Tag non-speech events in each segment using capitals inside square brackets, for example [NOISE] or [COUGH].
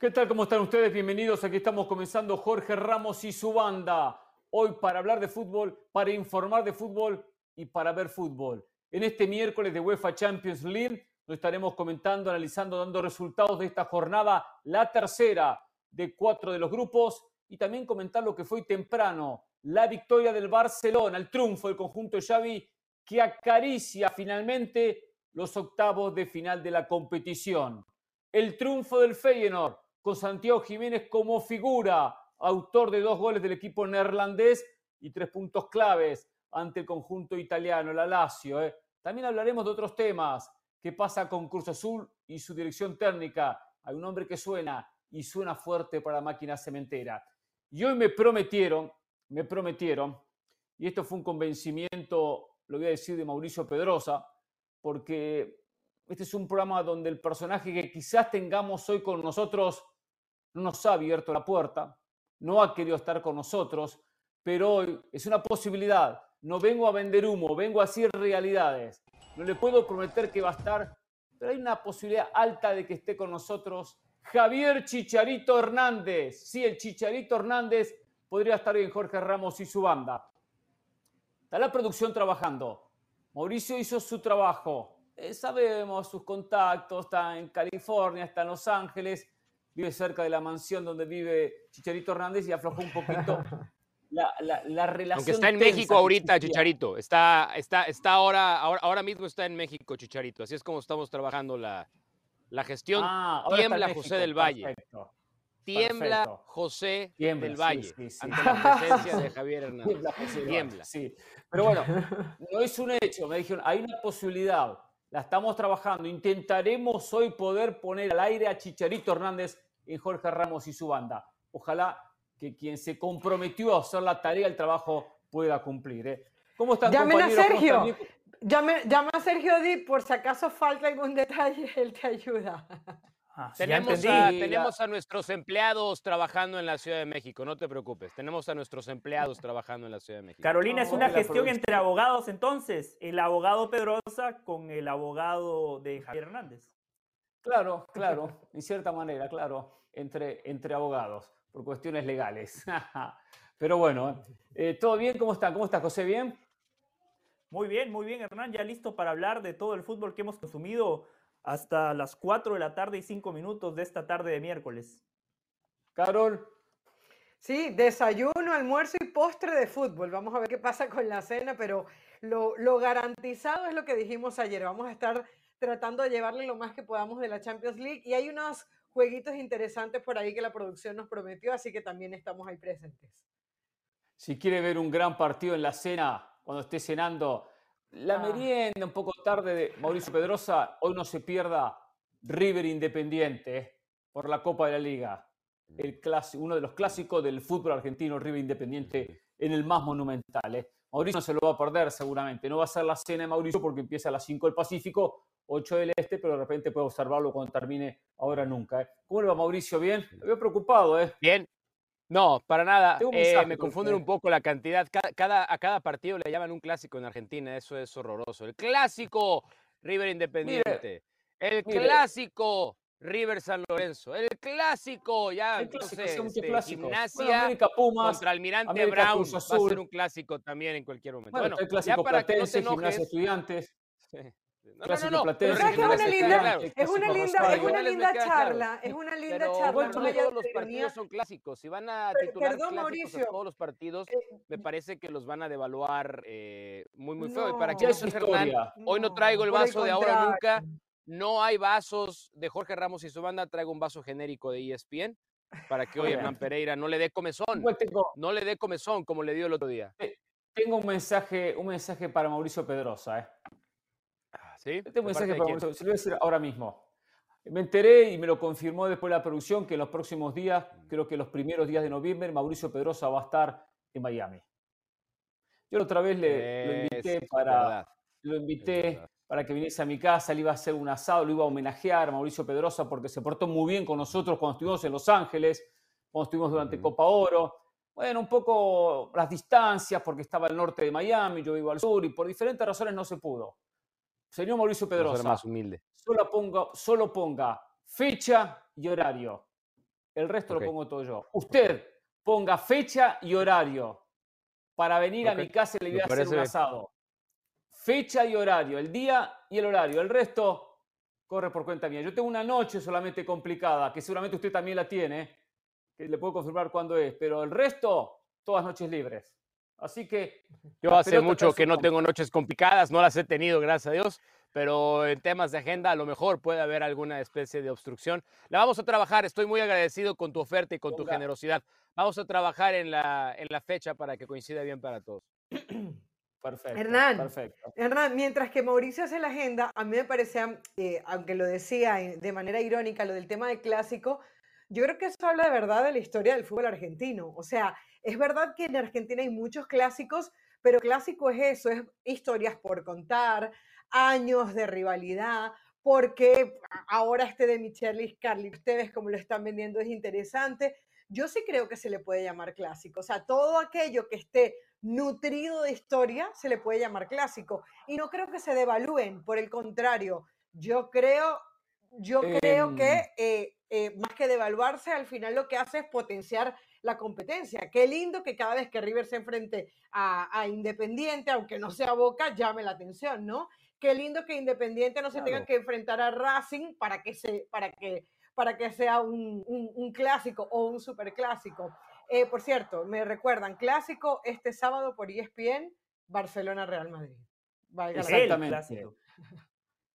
¿Qué tal? ¿Cómo están ustedes? Bienvenidos. Aquí estamos comenzando Jorge Ramos y su banda. Hoy para hablar de fútbol, para informar de fútbol y para ver fútbol. En este miércoles de UEFA Champions League lo estaremos comentando, analizando, dando resultados de esta jornada, la tercera de cuatro de los grupos y también comentar lo que fue temprano, la victoria del Barcelona, el triunfo del conjunto Xavi que acaricia finalmente los octavos de final de la competición. El triunfo del Feyenoord con Santiago Jiménez como figura, autor de dos goles del equipo neerlandés y tres puntos claves ante el conjunto italiano, la Lazio. ¿eh? También hablaremos de otros temas. ¿Qué pasa con Cruz Azul y su dirección técnica? Hay un hombre que suena y suena fuerte para máquina cementera. Y hoy me prometieron, me prometieron, y esto fue un convencimiento, lo voy a decir, de Mauricio Pedrosa, porque este es un programa donde el personaje que quizás tengamos hoy con nosotros no nos ha abierto la puerta, no ha querido estar con nosotros, pero hoy es una posibilidad. No vengo a vender humo, vengo a decir realidades. No le puedo prometer que va a estar, pero hay una posibilidad alta de que esté con nosotros Javier Chicharito Hernández. Sí, el Chicharito Hernández podría estar hoy en Jorge Ramos y su banda. Está la producción trabajando. Mauricio hizo su trabajo. Eh, sabemos sus contactos, está en California, está en Los Ángeles vive cerca de la mansión donde vive Chicharito Hernández y aflojó un poquito [LAUGHS] la, la, relación. Aunque está en México ahorita, Chicharito. Está, está, está ahora, ahora, ahora mismo está en México, Chicharito. Así es como estamos trabajando la, la gestión. Ah, Tiembla José del Valle. Tiembla José del Valle ante la presencia de Javier [LAUGHS] Hernández. Tiembla. Sí. Pero bueno, [LAUGHS] no es un hecho. Me dijeron, hay una posibilidad la estamos trabajando. Intentaremos hoy poder poner al aire a Chicharito Hernández en Jorge Ramos y su banda. Ojalá que quien se comprometió a hacer la tarea, el trabajo, pueda cumplir. ¿eh? ¿Cómo están, Llamen a Sergio. Llame, llama a Sergio Di por si acaso falta algún detalle, [LAUGHS] él te ayuda. Ah, tenemos, a, tenemos, a, nuestros empleados trabajando en la Ciudad de México, no te preocupes. Tenemos a nuestros empleados [LAUGHS] trabajando en la Ciudad de México. Carolina, es una gestión entre abogados entonces, el abogado Pedrosa con el abogado de Javier Hernández. Claro, claro, en cierta manera, claro, entre, entre abogados, por cuestiones legales. [LAUGHS] Pero bueno, eh, ¿todo bien? ¿Cómo están? ¿Cómo estás, José? ¿Bien? Muy bien, muy bien, Hernán. Ya listo para hablar de todo el fútbol que hemos consumido hasta las 4 de la tarde y 5 minutos de esta tarde de miércoles. Carol. Sí, desayuno, almuerzo y postre de fútbol. Vamos a ver qué pasa con la cena, pero lo, lo, garantizado es lo que dijimos ayer. Vamos a estar tratando de llevarle lo más que podamos de la Champions League y hay unos jueguitos interesantes por ahí que la producción nos prometió, así que también estamos ahí presentes. Si quiere ver un gran partido en la cena, cuando esté cenando, la ah. merienda un poco tarde de Mauricio Pedrosa, hoy no se pierda River Independiente eh, por la Copa de la Liga. El uno de los clásicos del fútbol argentino, River Independiente, en el más monumental. Eh. Mauricio no se lo va a perder seguramente. No va a ser la cena de Mauricio porque empieza a las 5 del Pacífico, 8 del Este, pero de repente puede observarlo cuando termine ahora nunca. Eh. ¿Cómo le va Mauricio? ¿Bien? Me veo preocupado, ¿eh? Bien, no, para nada. Eh, me confunden un poco la cantidad. Cada, a cada partido le llaman un clásico en Argentina. Eso es horroroso. El clásico River Independiente. el clásico River San Lorenzo. El clásico, ya, entonces, este, gimnasia contra Almirante Brown. Va a ser un clásico también en cualquier momento. Bueno, el clásico ya para que no te enojes, estudiantes. [LAUGHS] No, no, no, Pero es una linda, es una linda, es una linda charla, es una linda charla. todos los partidos son clásicos. Si van a titular clásicos a todos los partidos, eh, me parece que los van a devaluar eh, muy, muy feo. y para quien Hernán, hoy no traigo el vaso de ahora nunca. No hay vasos de Jorge Ramos y su banda. Traigo un vaso genérico de ESPN para que hoy Hernán Pereira no le dé comezón. No le dé comezón como le dio el otro día. Tengo un mensaje, un mensaje para Mauricio Pedrosa. ¿eh? ¿Sí? Este mensaje para se lo voy a decir ahora mismo. Me enteré y me lo confirmó después de la producción que en los próximos días, mm. creo que los primeros días de noviembre, Mauricio Pedrosa va a estar en Miami. Yo la otra vez le, lo invité, para, lo invité para que viniese a mi casa, le iba a hacer un asado, lo iba a homenajear a Mauricio Pedrosa porque se portó muy bien con nosotros cuando estuvimos en Los Ángeles, cuando estuvimos durante Copa Oro. Bueno, un poco las distancias porque estaba al norte de Miami, yo vivo al sur y por diferentes razones no se pudo. Señor Mauricio Pedrosa, más humilde. Solo, ponga, solo ponga fecha y horario. El resto lo pongo todo yo. Usted ponga fecha y horario para venir a mi casa y le voy a hacer un asado. Fecha y horario, el día y el horario. El resto corre por cuenta mía. Yo tengo una noche solamente complicada, que seguramente usted también la tiene, que le puedo confirmar cuándo es, pero el resto, todas noches libres. Así que... [LAUGHS] Yo hace mucho que no tengo noches complicadas, no las he tenido, gracias a Dios, pero en temas de agenda a lo mejor puede haber alguna especie de obstrucción. La vamos a trabajar, estoy muy agradecido con tu oferta y con tu generosidad. Vamos a trabajar en la, en la fecha para que coincida bien para todos. [CLEARS THROAT] Perfecto. Hernán, perfecto. Hernán, mientras que Mauricio hace la agenda, a mí me parecía, eh, aunque lo decía de manera irónica, lo del tema del clásico, yo creo que eso habla de verdad de la historia del fútbol argentino. O sea, es verdad que en Argentina hay muchos clásicos, pero clásico es eso, es historias por contar, años de rivalidad, porque ahora este de Michelis Carly, ustedes como lo están vendiendo es interesante. Yo sí creo que se le puede llamar clásico. O sea, todo aquello que esté nutrido de historia se le puede llamar clásico. Y no creo que se devalúen, por el contrario, yo creo, yo creo que em. eh, eh, más que devaluarse, al final lo que hace es potenciar la competencia. Qué lindo que cada vez que River se enfrente a, Independiente, aunque no sea Boca, llame la atención, ¿no? Qué lindo que Independiente no se tenga que enfrentar a Racing para que, se, para que, para que sea un, un, clásico o un superclásico. Eh, por cierto, me recuerdan, clásico este sábado por ESPN, Barcelona-Real Madrid. Exactamente. [LAUGHS]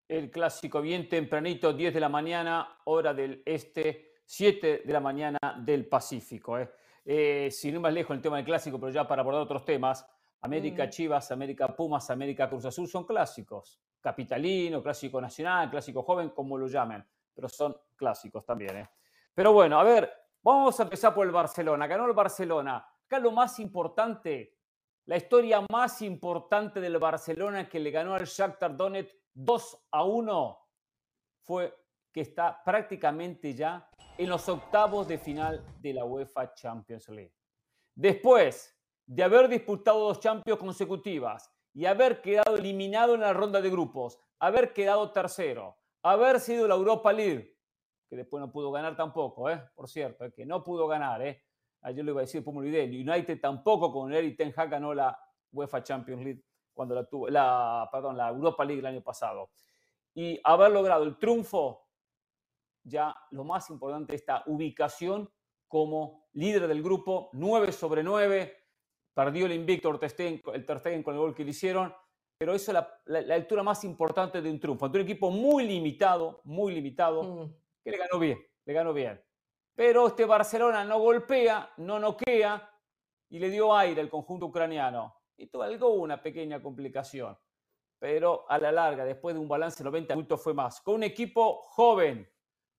El clásico bien tempranito, 10 de la mañana, hora del este, 7 de la mañana del Pacífico. ¿eh? Eh, sin ir más lejos el tema del clásico, pero ya para abordar otros temas, América Chivas, América Pumas, América Cruz Azul son clásicos. Capitalino, clásico nacional, clásico joven, como lo llamen, pero son clásicos también. ¿eh? Pero bueno, a ver, vamos a empezar por el Barcelona. Ganó el Barcelona. Acá lo más importante, la historia más importante del Barcelona que le ganó al Shakhtar Donetsk 2 a 1 fue que está prácticamente ya en los octavos de final de la UEFA Champions League. Después de haber disputado dos Champions consecutivas y haber quedado eliminado en la ronda de grupos, haber quedado tercero, haber sido la Europa League, que después no pudo ganar tampoco, ¿eh? por cierto, que no pudo ganar, ¿eh? ayer lo iba a decir, después me United tampoco con Eric Ten Hag ganó la UEFA Champions League cuando la tuvo, la, perdón, la Europa League el año pasado. Y haber logrado el triunfo ya lo más importante, esta ubicación como líder del grupo, 9 sobre 9, perdió el invicto el Ter con el gol que le hicieron, pero eso es la, altura más importante de un triunfo. Ante un equipo muy limitado, muy limitado, mm. que le ganó bien, le ganó bien. Pero este Barcelona no golpea, no noquea y le dio aire al conjunto ucraniano. Y tuvo algo, una pequeña complicación. Pero a la larga, después de un balance de 90 minutos, fue más. Con un equipo joven,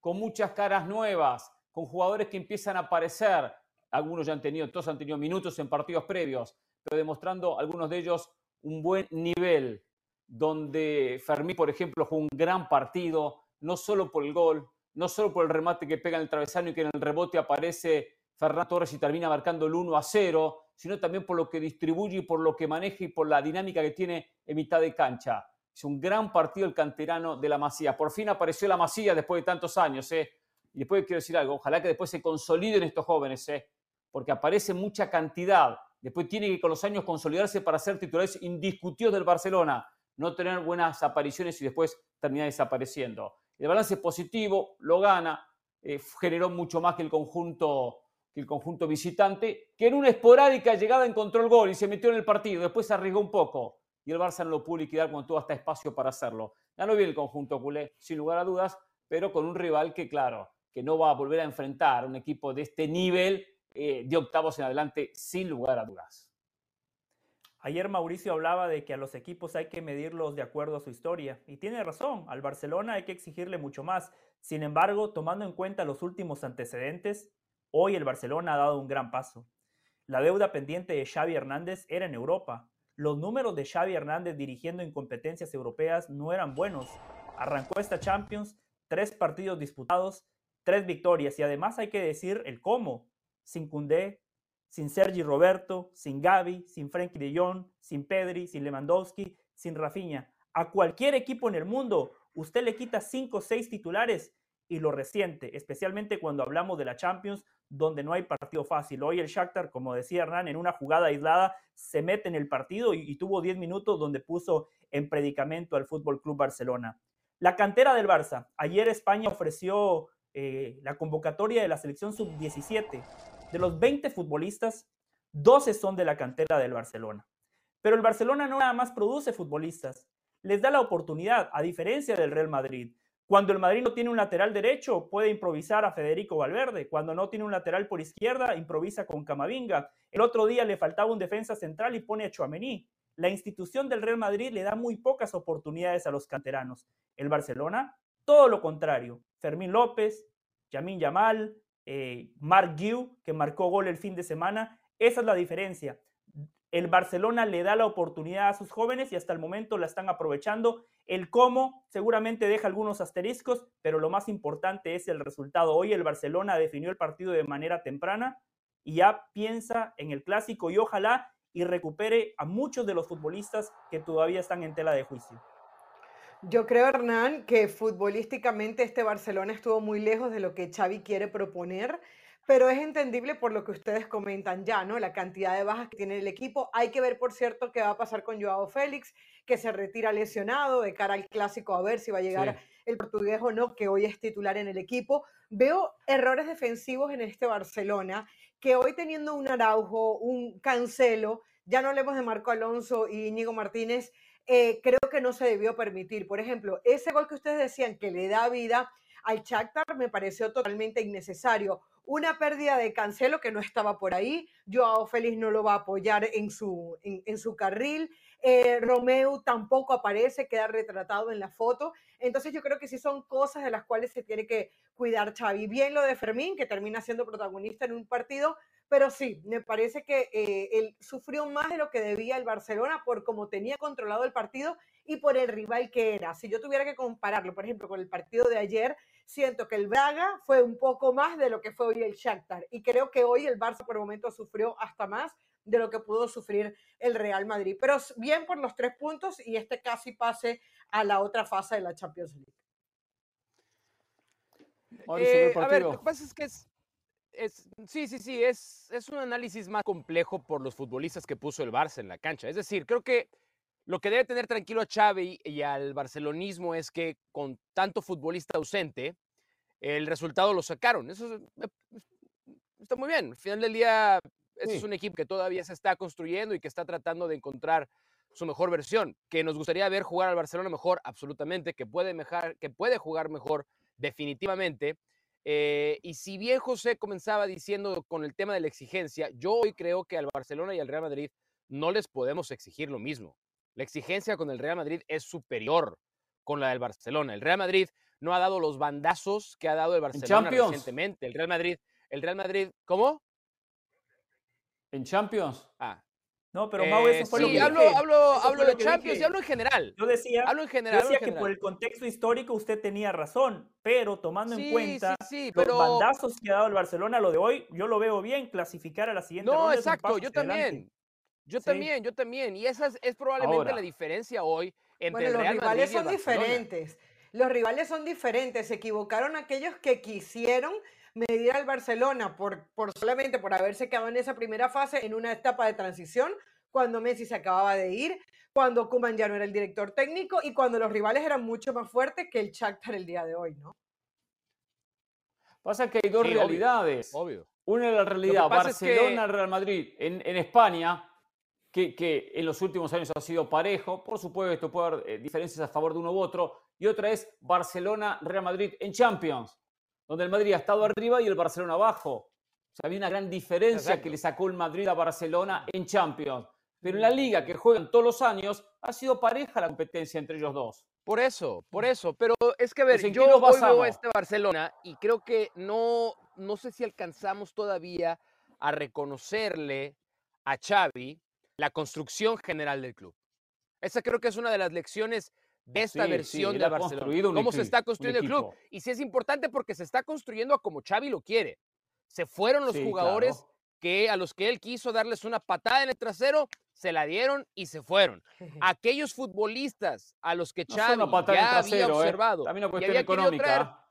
con muchas caras nuevas, con jugadores que empiezan a aparecer. Algunos ya han tenido, todos han tenido minutos en partidos previos, pero demostrando algunos de ellos un buen nivel, donde Fermí, por ejemplo, fue un gran partido, no solo por el gol, no solo por el remate que pega en el travesaño y que en el rebote aparece Fernando Torres y termina marcando el 1 a 0, sino también por lo que distribuye y por lo que maneja y por la dinámica que tiene en mitad de cancha. Es un gran partido el canterano de la Masía. Por fin apareció la Masía después de tantos años. ¿eh? Y después quiero decir algo, ojalá que después se consoliden estos jóvenes, ¿eh? porque aparece mucha cantidad. Después tiene que con los años consolidarse para ser titulares indiscutidos del Barcelona, no tener buenas apariciones y después terminar desapareciendo. El balance es positivo, lo gana, eh, generó mucho más que el conjunto el conjunto visitante, que en una esporádica llegada encontró el gol y se metió en el partido, después se arriesgó un poco y el Barça no lo pudo liquidar cuando tuvo hasta espacio para hacerlo. Ganó bien el conjunto culé, sin lugar a dudas, pero con un rival que, claro, que no va a volver a enfrentar un equipo de este nivel eh, de octavos en adelante, sin lugar a dudas. Ayer Mauricio hablaba de que a los equipos hay que medirlos de acuerdo a su historia, y tiene razón, al Barcelona hay que exigirle mucho más. Sin embargo, tomando en cuenta los últimos antecedentes, hoy el Barcelona ha dado un gran paso. La deuda pendiente de Xavi Hernández era en Europa, los números de Xavi Hernández dirigiendo en competencias europeas no eran buenos. Arrancó esta Champions, tres partidos disputados, tres victorias y además hay que decir el cómo. Sin Cundé, sin Sergi Roberto, sin Gaby, sin Frenkie de Jong, sin Pedri, sin Lewandowski, sin Rafinha. A cualquier equipo en el mundo, usted le quita cinco o seis titulares y lo reciente, especialmente cuando hablamos de la Champions, donde no hay partido fácil. Hoy el Shakhtar, como decía Hernán, en una jugada aislada se mete en el partido y, tuvo 10 minutos donde puso en predicamento al Fútbol Club Barcelona. La cantera del Barça. Ayer España ofreció eh, la convocatoria de la selección sub-17. De los 20 futbolistas, 12 son de la cantera del Barcelona. Pero el Barcelona no nada más produce futbolistas, les da la oportunidad, a diferencia del Real Madrid. Cuando el Madrid no tiene un lateral derecho, puede improvisar a Federico Valverde. Cuando no tiene un lateral por izquierda, improvisa con Camavinga. El otro día le faltaba un defensa central y pone a Chouameni. La institución del Real Madrid le da muy pocas oportunidades a los canteranos. El Barcelona, todo lo contrario. Fermín López, Yamin Yamal, eh, Mark Guiu, que marcó gol el fin de semana. Esa es la diferencia. El Barcelona le da la oportunidad a sus jóvenes y hasta el momento la están aprovechando. El cómo seguramente deja algunos asteriscos, pero lo más importante es el resultado. Hoy el Barcelona definió el partido de manera temprana y ya piensa en el clásico y ojalá y recupere a muchos de los futbolistas que todavía están en tela de juicio. Yo creo, Hernán, que futbolísticamente este Barcelona estuvo muy lejos de lo que Xavi quiere proponer pero es entendible por lo que ustedes comentan ya, ¿no? La cantidad de bajas que tiene el equipo. Hay que ver, por cierto, qué va a pasar con Joao Félix, que se retira lesionado de cara al clásico, a ver si va a llegar el portugués o no, que hoy es titular en el equipo. Veo errores defensivos en este Barcelona, que hoy teniendo un Araujo, un Cancelo, ya no hablemos de Marco Alonso y Íñigo Martínez, eh, creo que no se debió permitir. Por ejemplo, ese gol que ustedes decían que le da vida al Shakhtar me pareció totalmente innecesario una pérdida de Cancelo que no estaba por ahí, Joao Félix no lo va a apoyar en su, en, su carril, eh, Romeo tampoco aparece, queda retratado en la foto, entonces yo creo que sí son cosas de las cuales se tiene que cuidar Xavi. Bien lo de Fermín, que termina siendo protagonista en un partido, pero sí, me parece que eh, él sufrió más de lo que debía el Barcelona por cómo tenía controlado el partido y por el rival que era. Si yo tuviera que compararlo, por ejemplo, con el partido de ayer, siento que el Braga fue un poco más de lo que fue hoy el Shakhtar. Y creo que hoy el Barça por el momento sufrió hasta más de lo que pudo sufrir el Real Madrid. Pero bien por los tres puntos y este casi pase a la otra fase de la Champions League. Eh, a ver, lo que pasa es que es, es sí, sí, sí, es, es un análisis más complejo por los futbolistas que puso el Barça en la cancha. Es decir, creo que lo que debe tener tranquilo a Xavi y al barcelonismo es que con tanto futbolista ausente, el resultado lo sacaron. Eso está muy bien. Al final del día, es un equipo que todavía se está construyendo y que está tratando de encontrar su mejor versión. Que nos gustaría ver jugar al Barcelona mejor, absolutamente. Que puede, mejar, que puede jugar mejor, definitivamente. Eh, y si bien José comenzaba diciendo con el tema de la exigencia, yo hoy creo que al Barcelona y al Real Madrid no les podemos exigir lo mismo. La exigencia con el Real Madrid es superior con la del Barcelona. El Real Madrid no ha dado los bandazos que ha dado el Barcelona recientemente. El Real Madrid, el Real Madrid, ¿cómo? En Champions. Ah. No, pero Mau, eso fue sí, lo que hablo, hablo, hablo de Champions y hablo en general. Yo decía, hablo en general, yo decía que por el contexto histórico usted tenía razón, pero tomando en cuenta los bandazos que ha dado el Barcelona, lo de hoy, yo lo veo bien, clasificar a la siguiente no, exacto, yo también. Yo también, yo también. Y esa es, probablemente la diferencia hoy entre los Real rivales son diferentes. Los rivales son diferentes. Se equivocaron aquellos que quisieron medir al Barcelona por, por solamente por haberse quedado en esa primera fase en una etapa de transición, cuando Messi se acababa de ir, cuando Kuman ya no era el director técnico y cuando los rivales eran mucho más fuertes que el Shakhtar el día de hoy, ¿no? Pasa que hay dos realidades. Obvio, Una es la realidad Barcelona-Real Madrid en, en España que, en los últimos años ha sido parejo. Por supuesto, puede haber eh, diferencias a favor de uno u otro. Y otra es Barcelona-Real Madrid en Champions, donde el Madrid ha estado arriba y el Barcelona abajo. O sea, había una gran diferencia que le sacó el Madrid a Barcelona en Champions. Pero en la liga que juegan todos los años ha sido pareja la competencia entre ellos dos. Por eso, por eso. Pero es que, a ver, yo hoy veo a este Barcelona y creo que no, no sé si alcanzamos todavía a reconocerle a Xavi la construcción general del club. Esa creo que es una de las lecciones de esta versión de Barcelona. Cómo se está construyendo el club. Y sí es importante porque se está construyendo a como Xavi lo quiere. Se fueron los jugadores que a los que él quiso darles una patada en el trasero, se la dieron y se fueron. [LAUGHS] Aquellos futbolistas a los que Xavi ya había ¿eh? observado También una cuestión económica.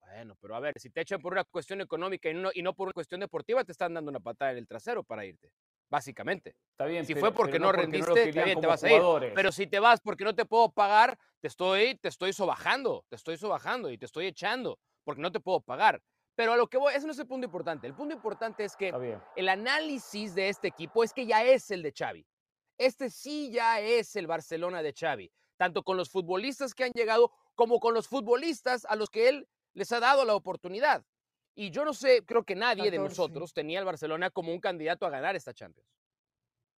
Bueno, pero a ver, si te echan por una cuestión económica y no, y no por una cuestión deportiva, te están dando una patada en el trasero para irte. Básicamente. Está bien. Si fue porque no rendiste, te vas a ir. Pero si te vas porque no te puedo pagar, te estoy, te estoy sobajando, te estoy sobajando y te estoy echando porque no te puedo pagar. Pero a lo que voy, ese no es el punto importante. El punto importante es que el análisis de este equipo es que ya es el de Xavi. Este sí ya es el Barcelona de Xavi, tanto con los futbolistas que han llegado como con los futbolistas a los que él les ha dado la oportunidad. Y yo no sé, creo que nadie de nosotros tenía al Barcelona como un candidato a ganar esta Champions.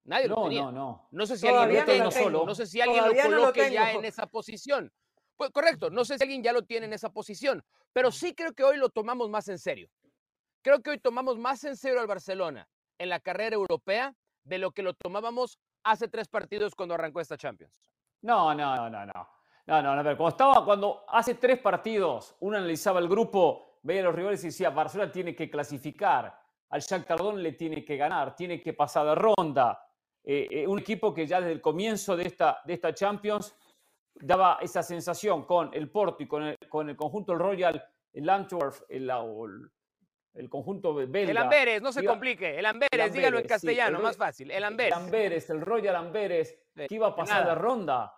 Nadie lo tenía. No, no, no. sé si alguien, lo, solo. No sé si alguien lo coloque ya en esa posición. Pues correcto, no sé si alguien ya lo tiene en esa posición, pero sí creo que hoy lo tomamos más en serio. Creo que hoy tomamos más en serio al Barcelona en la carrera europea de lo que lo tomábamos hace tres partidos cuando arrancó esta Champions. No, no, no, no, no. No, no, a ver, cuando estaba, cuando hace tres partidos uno analizaba el grupo, veía a los rivales y decía, Barcelona tiene que clasificar, al Shakhtar Donetsk le tiene que ganar, tiene que pasar de ronda. Eh, eh, un equipo que ya desde el comienzo de esta, de esta Champions daba esa sensación con el Porto y con el, con el conjunto el Royal, el Antwerp, el, el, conjunto belga. El Amberes, no se complique, el Amberes, dígalo en castellano, más fácil, el Amberes. El Amberes, el Royal Amberes, que iba a pasar de ronda.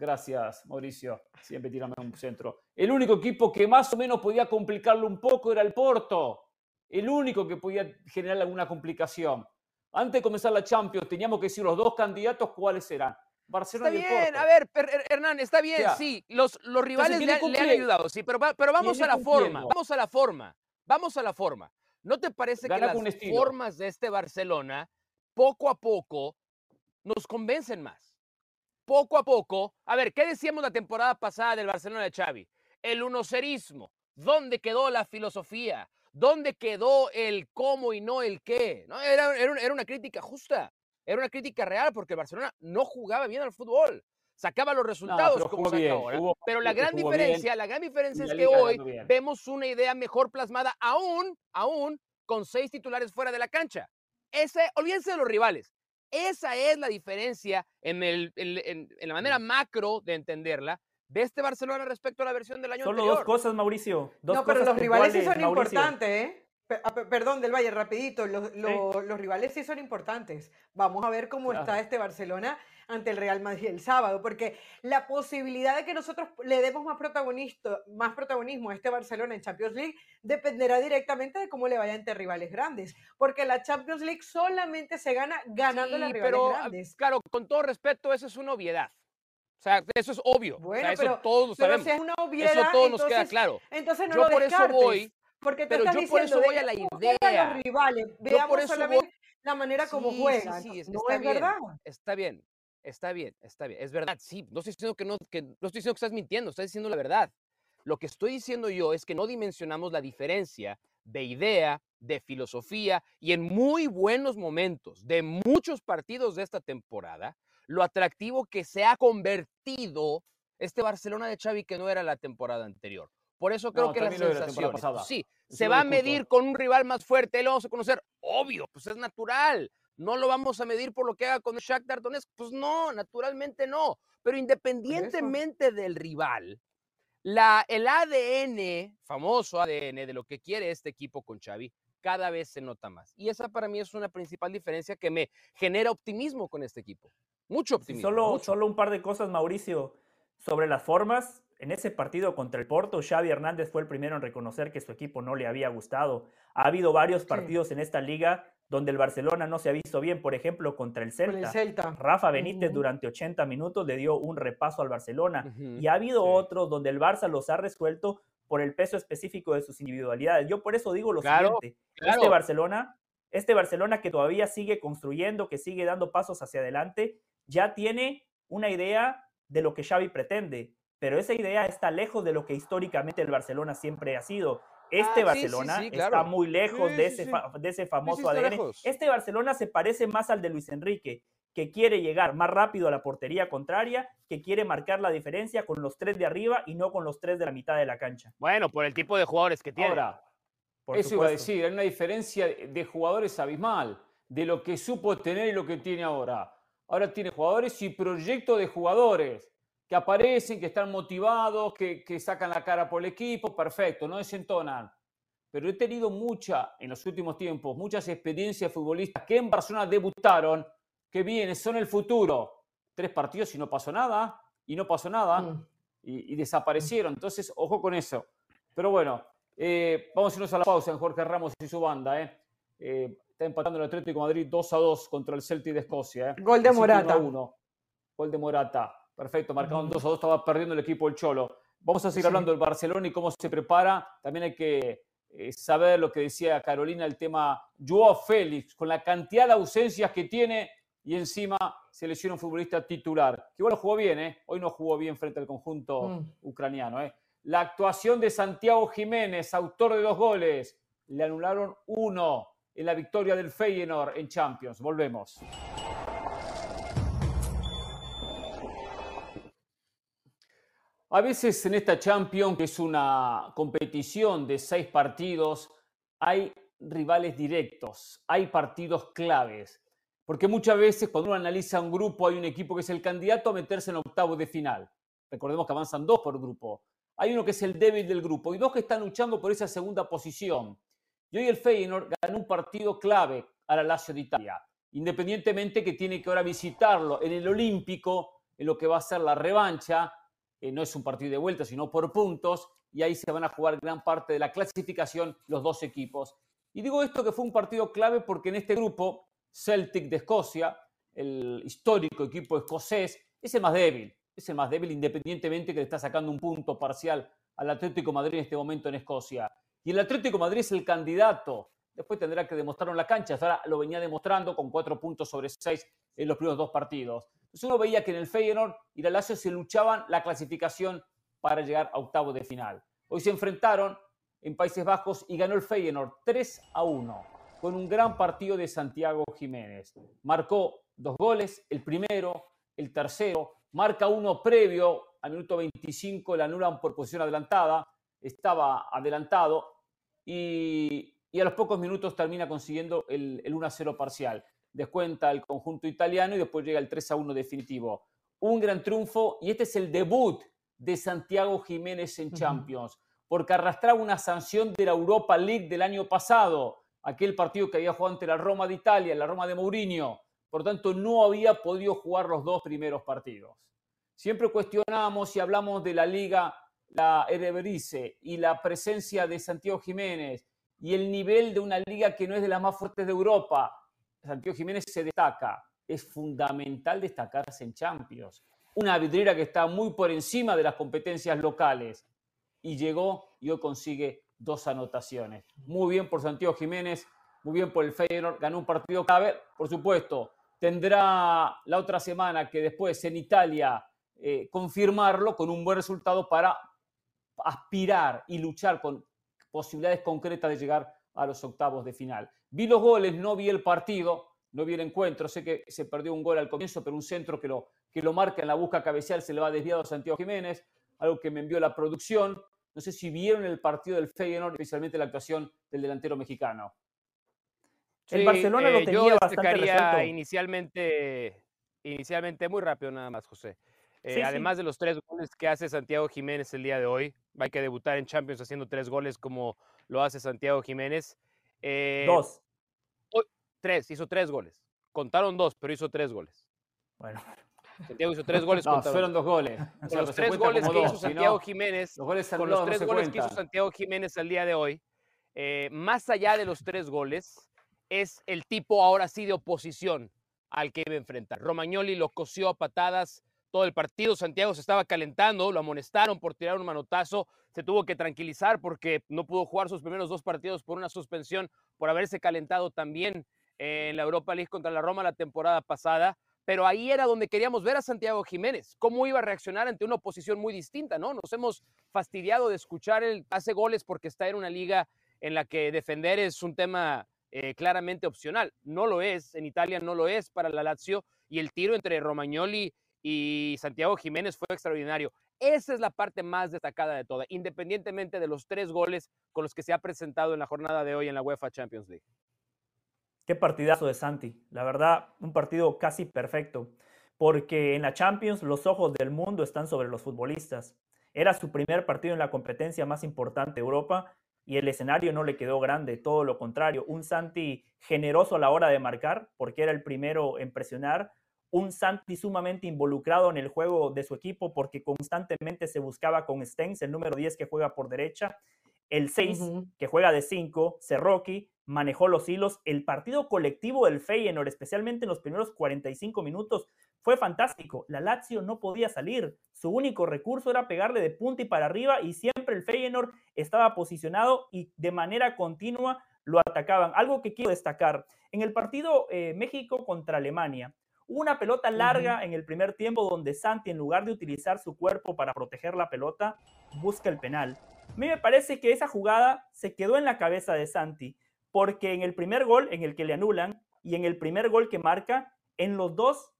Gracias, Mauricio. Siempre tirame un centro. El único equipo que más o menos podía complicarlo un poco era el Porto. El único que podía generar alguna complicación. Antes de comenzar la Champions, teníamos que decir los dos candidatos cuáles eran. Barcelona está bien, a ver, Hernán, está bien, sí. Los, los rivales le, han ayudado, sí, pero, pero vamos a la forma. Vamos a la forma. Vamos a la forma. ¿No te parece que las formas de este Barcelona, poco a poco, nos convencen más? Poco a poco, a ver, ¿qué decíamos la temporada pasada del Barcelona de Xavi? El unocerismo. ¿Dónde quedó la filosofía? ¿Dónde quedó el cómo y no el qué? ¿No? Era, era, una crítica justa, era una crítica real porque el Barcelona no jugaba bien al fútbol. Sacaba los resultados como saca ahora. pero la gran diferencia, la gran diferencia es que hoy vemos una idea mejor plasmada aún, aún con seis titulares fuera de la cancha. Ese, olvídense de los rivales. Esa es la diferencia en, el, en, la manera macro de entenderla de este Barcelona respecto a la versión del año Solo anterior. dos cosas, Mauricio. no, pero los rivales sí son importantes, ¿eh? Ah, perdón, del Valle, rapidito, los, rivales sí son importantes. Vamos a ver cómo está este Barcelona ante el Real Madrid el sábado, porque la posibilidad de que nosotros le demos más, más protagonismo a este Barcelona en Champions League dependerá directamente de cómo le vaya ante rivales grandes, porque la Champions League solamente se gana ganando las rivales pero, ah, grandes. Claro, con todo respeto, eso es una obviedad. O sea, eso es obvio. Bueno, eso todos sabemos. es una obviedad, eso todos nos queda claro. Entonces no yo por eso voy porque pero yo por eso voy a la idea. Los rivales, veamos por eso solamente la manera como juegan. Sí, sí, no es verdad. Está bien. Está bien, está bien. Es verdad, sí. No estoy diciendo que no, que, no estoy diciendo que estás mintiendo, estás diciendo la verdad. Lo que estoy diciendo yo es que no dimensionamos la diferencia de idea, de filosofía y en muy buenos momentos de muchos partidos de esta temporada, lo atractivo que se ha convertido este Barcelona de Xavi que no era la temporada anterior. Por eso creo que la sensación, sí, se va a medir con un rival más fuerte, lo vamos a conocer, obvio, pues es natural no lo vamos a medir por lo que haga con el Shakhtar Donetsk. Pues no, naturalmente no. Pero independientemente del rival, la, el ADN, famoso ADN de lo que quiere este equipo con Xavi, cada vez se nota más. Y esa para mí es una principal diferencia que me genera optimismo con este equipo. Mucho optimismo. solo, solo un par de cosas, Mauricio, sobre las formas. En ese partido contra el Porto, Xavi Hernández fue el primero en reconocer que su equipo no le había gustado. Ha habido varios partidos en esta liga donde el Barcelona no se ha visto bien, por ejemplo, contra el Celta. Rafa Benítez durante 80 minutos le dio un repaso al Barcelona. Y ha habido otros donde el Barça los ha resuelto por el peso específico de sus individualidades. Yo por eso digo lo siguiente, este Barcelona, este Barcelona que todavía sigue construyendo, que sigue dando pasos hacia adelante, ya tiene una idea de lo que Xavi pretende, pero esa idea está lejos de lo que históricamente el Barcelona siempre ha sido. Este ah, Barcelona está muy lejos de, ese de ese famoso ADN. Este Barcelona se parece más al de Luis Enrique, que quiere llegar más rápido a la portería contraria, que quiere marcar la diferencia con los tres de arriba y no con los tres de la mitad de la cancha. Bueno, por el tipo de jugadores que tiene. Ahora, eso iba a decir, hay una diferencia de jugadores abismal, de lo que supo tener y lo que tiene ahora. Ahora tiene jugadores y proyecto de jugadores. Que aparecen, que están motivados, que, sacan la cara por el equipo, perfecto, no desentonan. Pero he tenido mucha, en los últimos tiempos, muchas experiencias futbolistas que en Barcelona debutaron, que vienen, son el futuro. Tres partidos y no pasó nada, y no pasó nada, mm. y, desaparecieron. Entonces, ojo con eso. Pero bueno, eh, vamos a irnos a la pausa en Jorge Ramos y su banda. Eh. eh está empatando el Atlético de Madrid 2 a 2 contra el Celtic de Escocia. Gol de Morata. 1 Gol de Morata. Perfecto, marcado 2 a 2, estaba perdiendo el equipo el Cholo. Vamos a seguir hablando del Barcelona y cómo se prepara. También hay que eh, saber lo que decía Carolina, el tema Joao Félix, con la cantidad de ausencias que tiene y encima se lesiona un futbolista titular. Que igual jugó bien, ¿eh? Hoy no jugó bien frente al conjunto mm. ucraniano, ¿eh? La actuación de Santiago Jiménez, autor de dos goles, le anularon uno en la victoria del Feyenoord en Champions. Volvemos. A veces en esta Champions, que es una competición de seis partidos, hay rivales directos, hay partidos claves. Porque muchas veces cuando uno analiza un grupo hay un equipo que es el candidato a meterse en octavo de final. Recordemos que avanzan dos por grupo. Hay uno que es el débil del grupo y dos que están luchando por esa segunda posición. Y hoy el Feyenoord ganó un partido clave a la Lazio de Italia, independientemente que tiene que ahora visitarlo en el Olímpico, en lo que va a ser la revancha. Eh, no es un partido de vuelta, sino por puntos, y ahí se van a jugar gran parte de la clasificación los dos equipos. Y digo esto que fue un partido clave porque en este grupo, Celtic de Escocia, el histórico equipo escocés, es el más débil, es el más débil independientemente que le está sacando un punto parcial al Atlético Madrid en este momento en Escocia. Y el Atlético Madrid es el candidato. Después tendrá que demostrarlo en la cancha. Ahora lo venía demostrando con cuatro puntos sobre seis en los primeros dos partidos. Uno veía que en el Feyenoord y el Lazio se luchaban la clasificación para llegar a octavo de final. Hoy se enfrentaron en Países Bajos y ganó el Feyenoord 3 a 1 con un gran partido de Santiago Jiménez. Marcó dos goles, el primero, el tercero, marca uno previo al minuto 25, la anulan por posición adelantada estaba adelantado y, a los pocos minutos termina consiguiendo el, 1-0 parcial. Descuenta el conjunto italiano y después llega el 3-1 definitivo. Un gran triunfo y este es el debut de Santiago Jiménez en Champions, porque arrastraba una sanción de la Europa League del año pasado, aquel partido que había jugado ante la Roma de Italia, la Roma de Mourinho. Por tanto, no había podido jugar los dos primeros partidos. Siempre cuestionamos y hablamos de la liga la Eredivisie y la presencia de Santiago Jiménez y el nivel de una liga que no es de las más fuertes de Europa, Santiago Jiménez se destaca. Es fundamental destacarse en Champions. Una vidriera que está muy por encima de las competencias locales. Y llegó y hoy consigue dos anotaciones. Muy bien por Santiago Jiménez, muy bien por el Feyenoord, ganó un partido clave. Por supuesto, tendrá la otra semana que después en Italia eh, confirmarlo con un buen resultado para aspirar y luchar con posibilidades concretas de llegar a los octavos de final. Vi los goles, no vi el partido, no vi el encuentro, sé que se perdió un gol al comienzo, pero un centro que lo, que lo marca en la busca cabecial se le va desviado a Santiago Jiménez, algo que me envió la producción. No sé si vieron el partido del Feyenoord, especialmente la actuación del delantero mexicano. el Barcelona lo eh, tenía bastante inicialmente, inicialmente muy rápido nada más, José. Eh, además de los tres goles que hace Santiago Jiménez el día de hoy, hay que debutar en Champions haciendo tres goles como lo hace Santiago Jiménez. Eh, dos. tres, hizo tres goles. Contaron dos, pero hizo tres goles. Bueno. Santiago hizo tres goles. [LAUGHS] no, fueron dos goles. [LAUGHS] los tres goles que hizo Santiago Jiménez, los goles con los tres goles que hizo Santiago Jiménez el día de hoy, eh, más allá de los tres goles, es el tipo ahora sí de oposición al que iba a enfrentar. Romagnoli lo cosió a patadas todo el partido. Santiago se estaba calentando, lo amonestaron por tirar un manotazo, se tuvo que tranquilizar porque no pudo jugar sus primeros dos partidos por una suspensión, por haberse calentado también en la Europa League contra la Roma la temporada pasada. Pero ahí era donde queríamos ver a Santiago Jiménez, cómo iba a reaccionar ante una oposición muy distinta, ¿no? Nos hemos fastidiado de escuchar el hace goles porque está en una liga en la que defender es un tema eh, claramente opcional. No lo es, en Italia no lo es para la Lazio, y el tiro entre Romagnoli y Santiago Jiménez fue extraordinario. Esa es la parte más destacada de toda, independientemente de los tres goles con los que se ha presentado en la jornada de hoy en la UEFA Champions League. Qué partidazo de Santi. La verdad, un partido casi perfecto. porque en la Champions los ojos del mundo están sobre los futbolistas. Era su primer partido en la competencia más importante de Europa y el escenario no le quedó grande, todo lo contrario, un Santi generoso a la hora de marcar, porque era el primero en presionar, un Santi sumamente involucrado en el juego de su equipo, porque constantemente se buscaba con Stengs, el número 10 que juega por derecha, el 6 que juega de 5, Cerroqui, manejó los hilos. El partido colectivo del Feyenoord, especialmente en los primeros 45 minutos, fue fantástico. La Lazio no podía salir. Su único recurso era pegarle de punta y para arriba y siempre el Feyenoord estaba posicionado y de manera continua lo atacaban. Algo que quiero destacar. En el partido eh, México contra Alemania, una pelota larga en el primer tiempo donde Santi, en lugar de utilizar su cuerpo para proteger la pelota, busca el penal. A mí me parece que esa jugada se quedó en la cabeza de Santi porque en el primer gol en el que le anulan y en el primer gol que marca, en los dos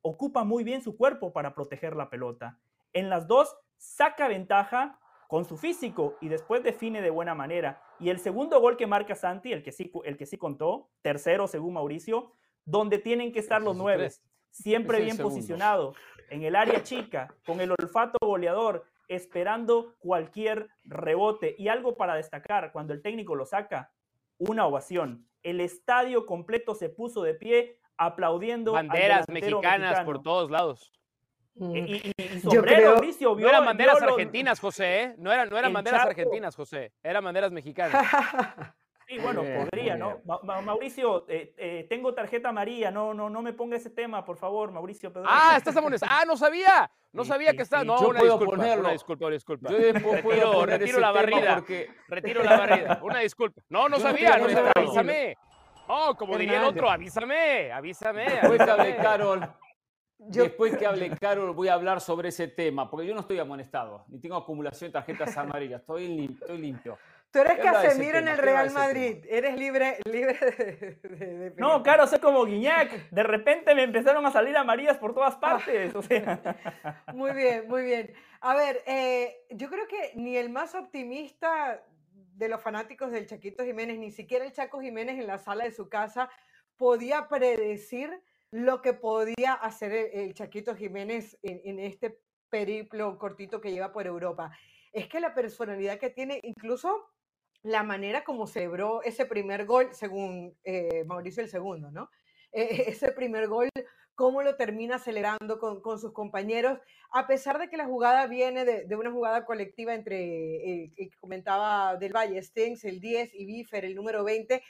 ocupa muy bien su cuerpo para proteger la pelota. En las dos saca ventaja con su físico y después define de buena manera. Y el segundo gol que marca Santi, el que sí, el que sí contó, tercero según Mauricio, donde tienen que estar los nueve, siempre bien posicionado, en el área chica, con el olfato goleador, esperando cualquier rebote. Y algo para destacar, cuando el técnico lo saca, una ovación. El estadio completo se puso de pie aplaudiendo. Banderas mexicanas por todos lados. Mm. Y, y, sombrero, Mauricio, no eran banderas argentinas, José, ¿eh? No eran, no eran banderas argentinas, José. Eran banderas mexicanas. [LAUGHS] Sí, bueno, podría, ¿no? Mauricio, eh, eh, tengo tarjeta amarilla, no, no, no me ponga ese tema, por favor, Mauricio Pedro. Ah, estás amonestado. Ah, no sabía. No sabía que estaba. No, una disculpa, una disculpa, una disculpa. Yo después retiro, retiro la barrida. Porque... Retiro la barrida. [LAUGHS] Una disculpa. No, no sabía, no, avísame. Oh, como diría el otro, avísame, avísame. Después que hable Carol, después que hable Carol, voy a hablar sobre ese tema, porque yo no estoy amonestado, ni tengo acumulación de tarjetas amarillas, estoy, limpio. Estoy limpio. Tú eres Casemiro en el Real Madrid. Eres libre, libre de, No, claro, soy como Guiñac. De repente me empezaron a salir amarillas por todas partes. [LAUGHS] Muy bien, muy bien. A ver, eh, yo creo que ni el más optimista de los fanáticos del Chaquito Jiménez, ni siquiera el Chaco Jiménez en la sala de su casa, podía predecir lo que podía hacer el, Chaquito Jiménez en, en este periplo cortito que lleva por Europa. Es que la personalidad que tiene, incluso la manera como celebró ese primer gol, según eh, Mauricio el segundo, ¿no? E, ese primer gol, cómo lo termina acelerando con, sus compañeros, a pesar de que la jugada viene de, una jugada colectiva entre, el que comentaba del Valle, Stens, el 10, y Biffer, el número 20,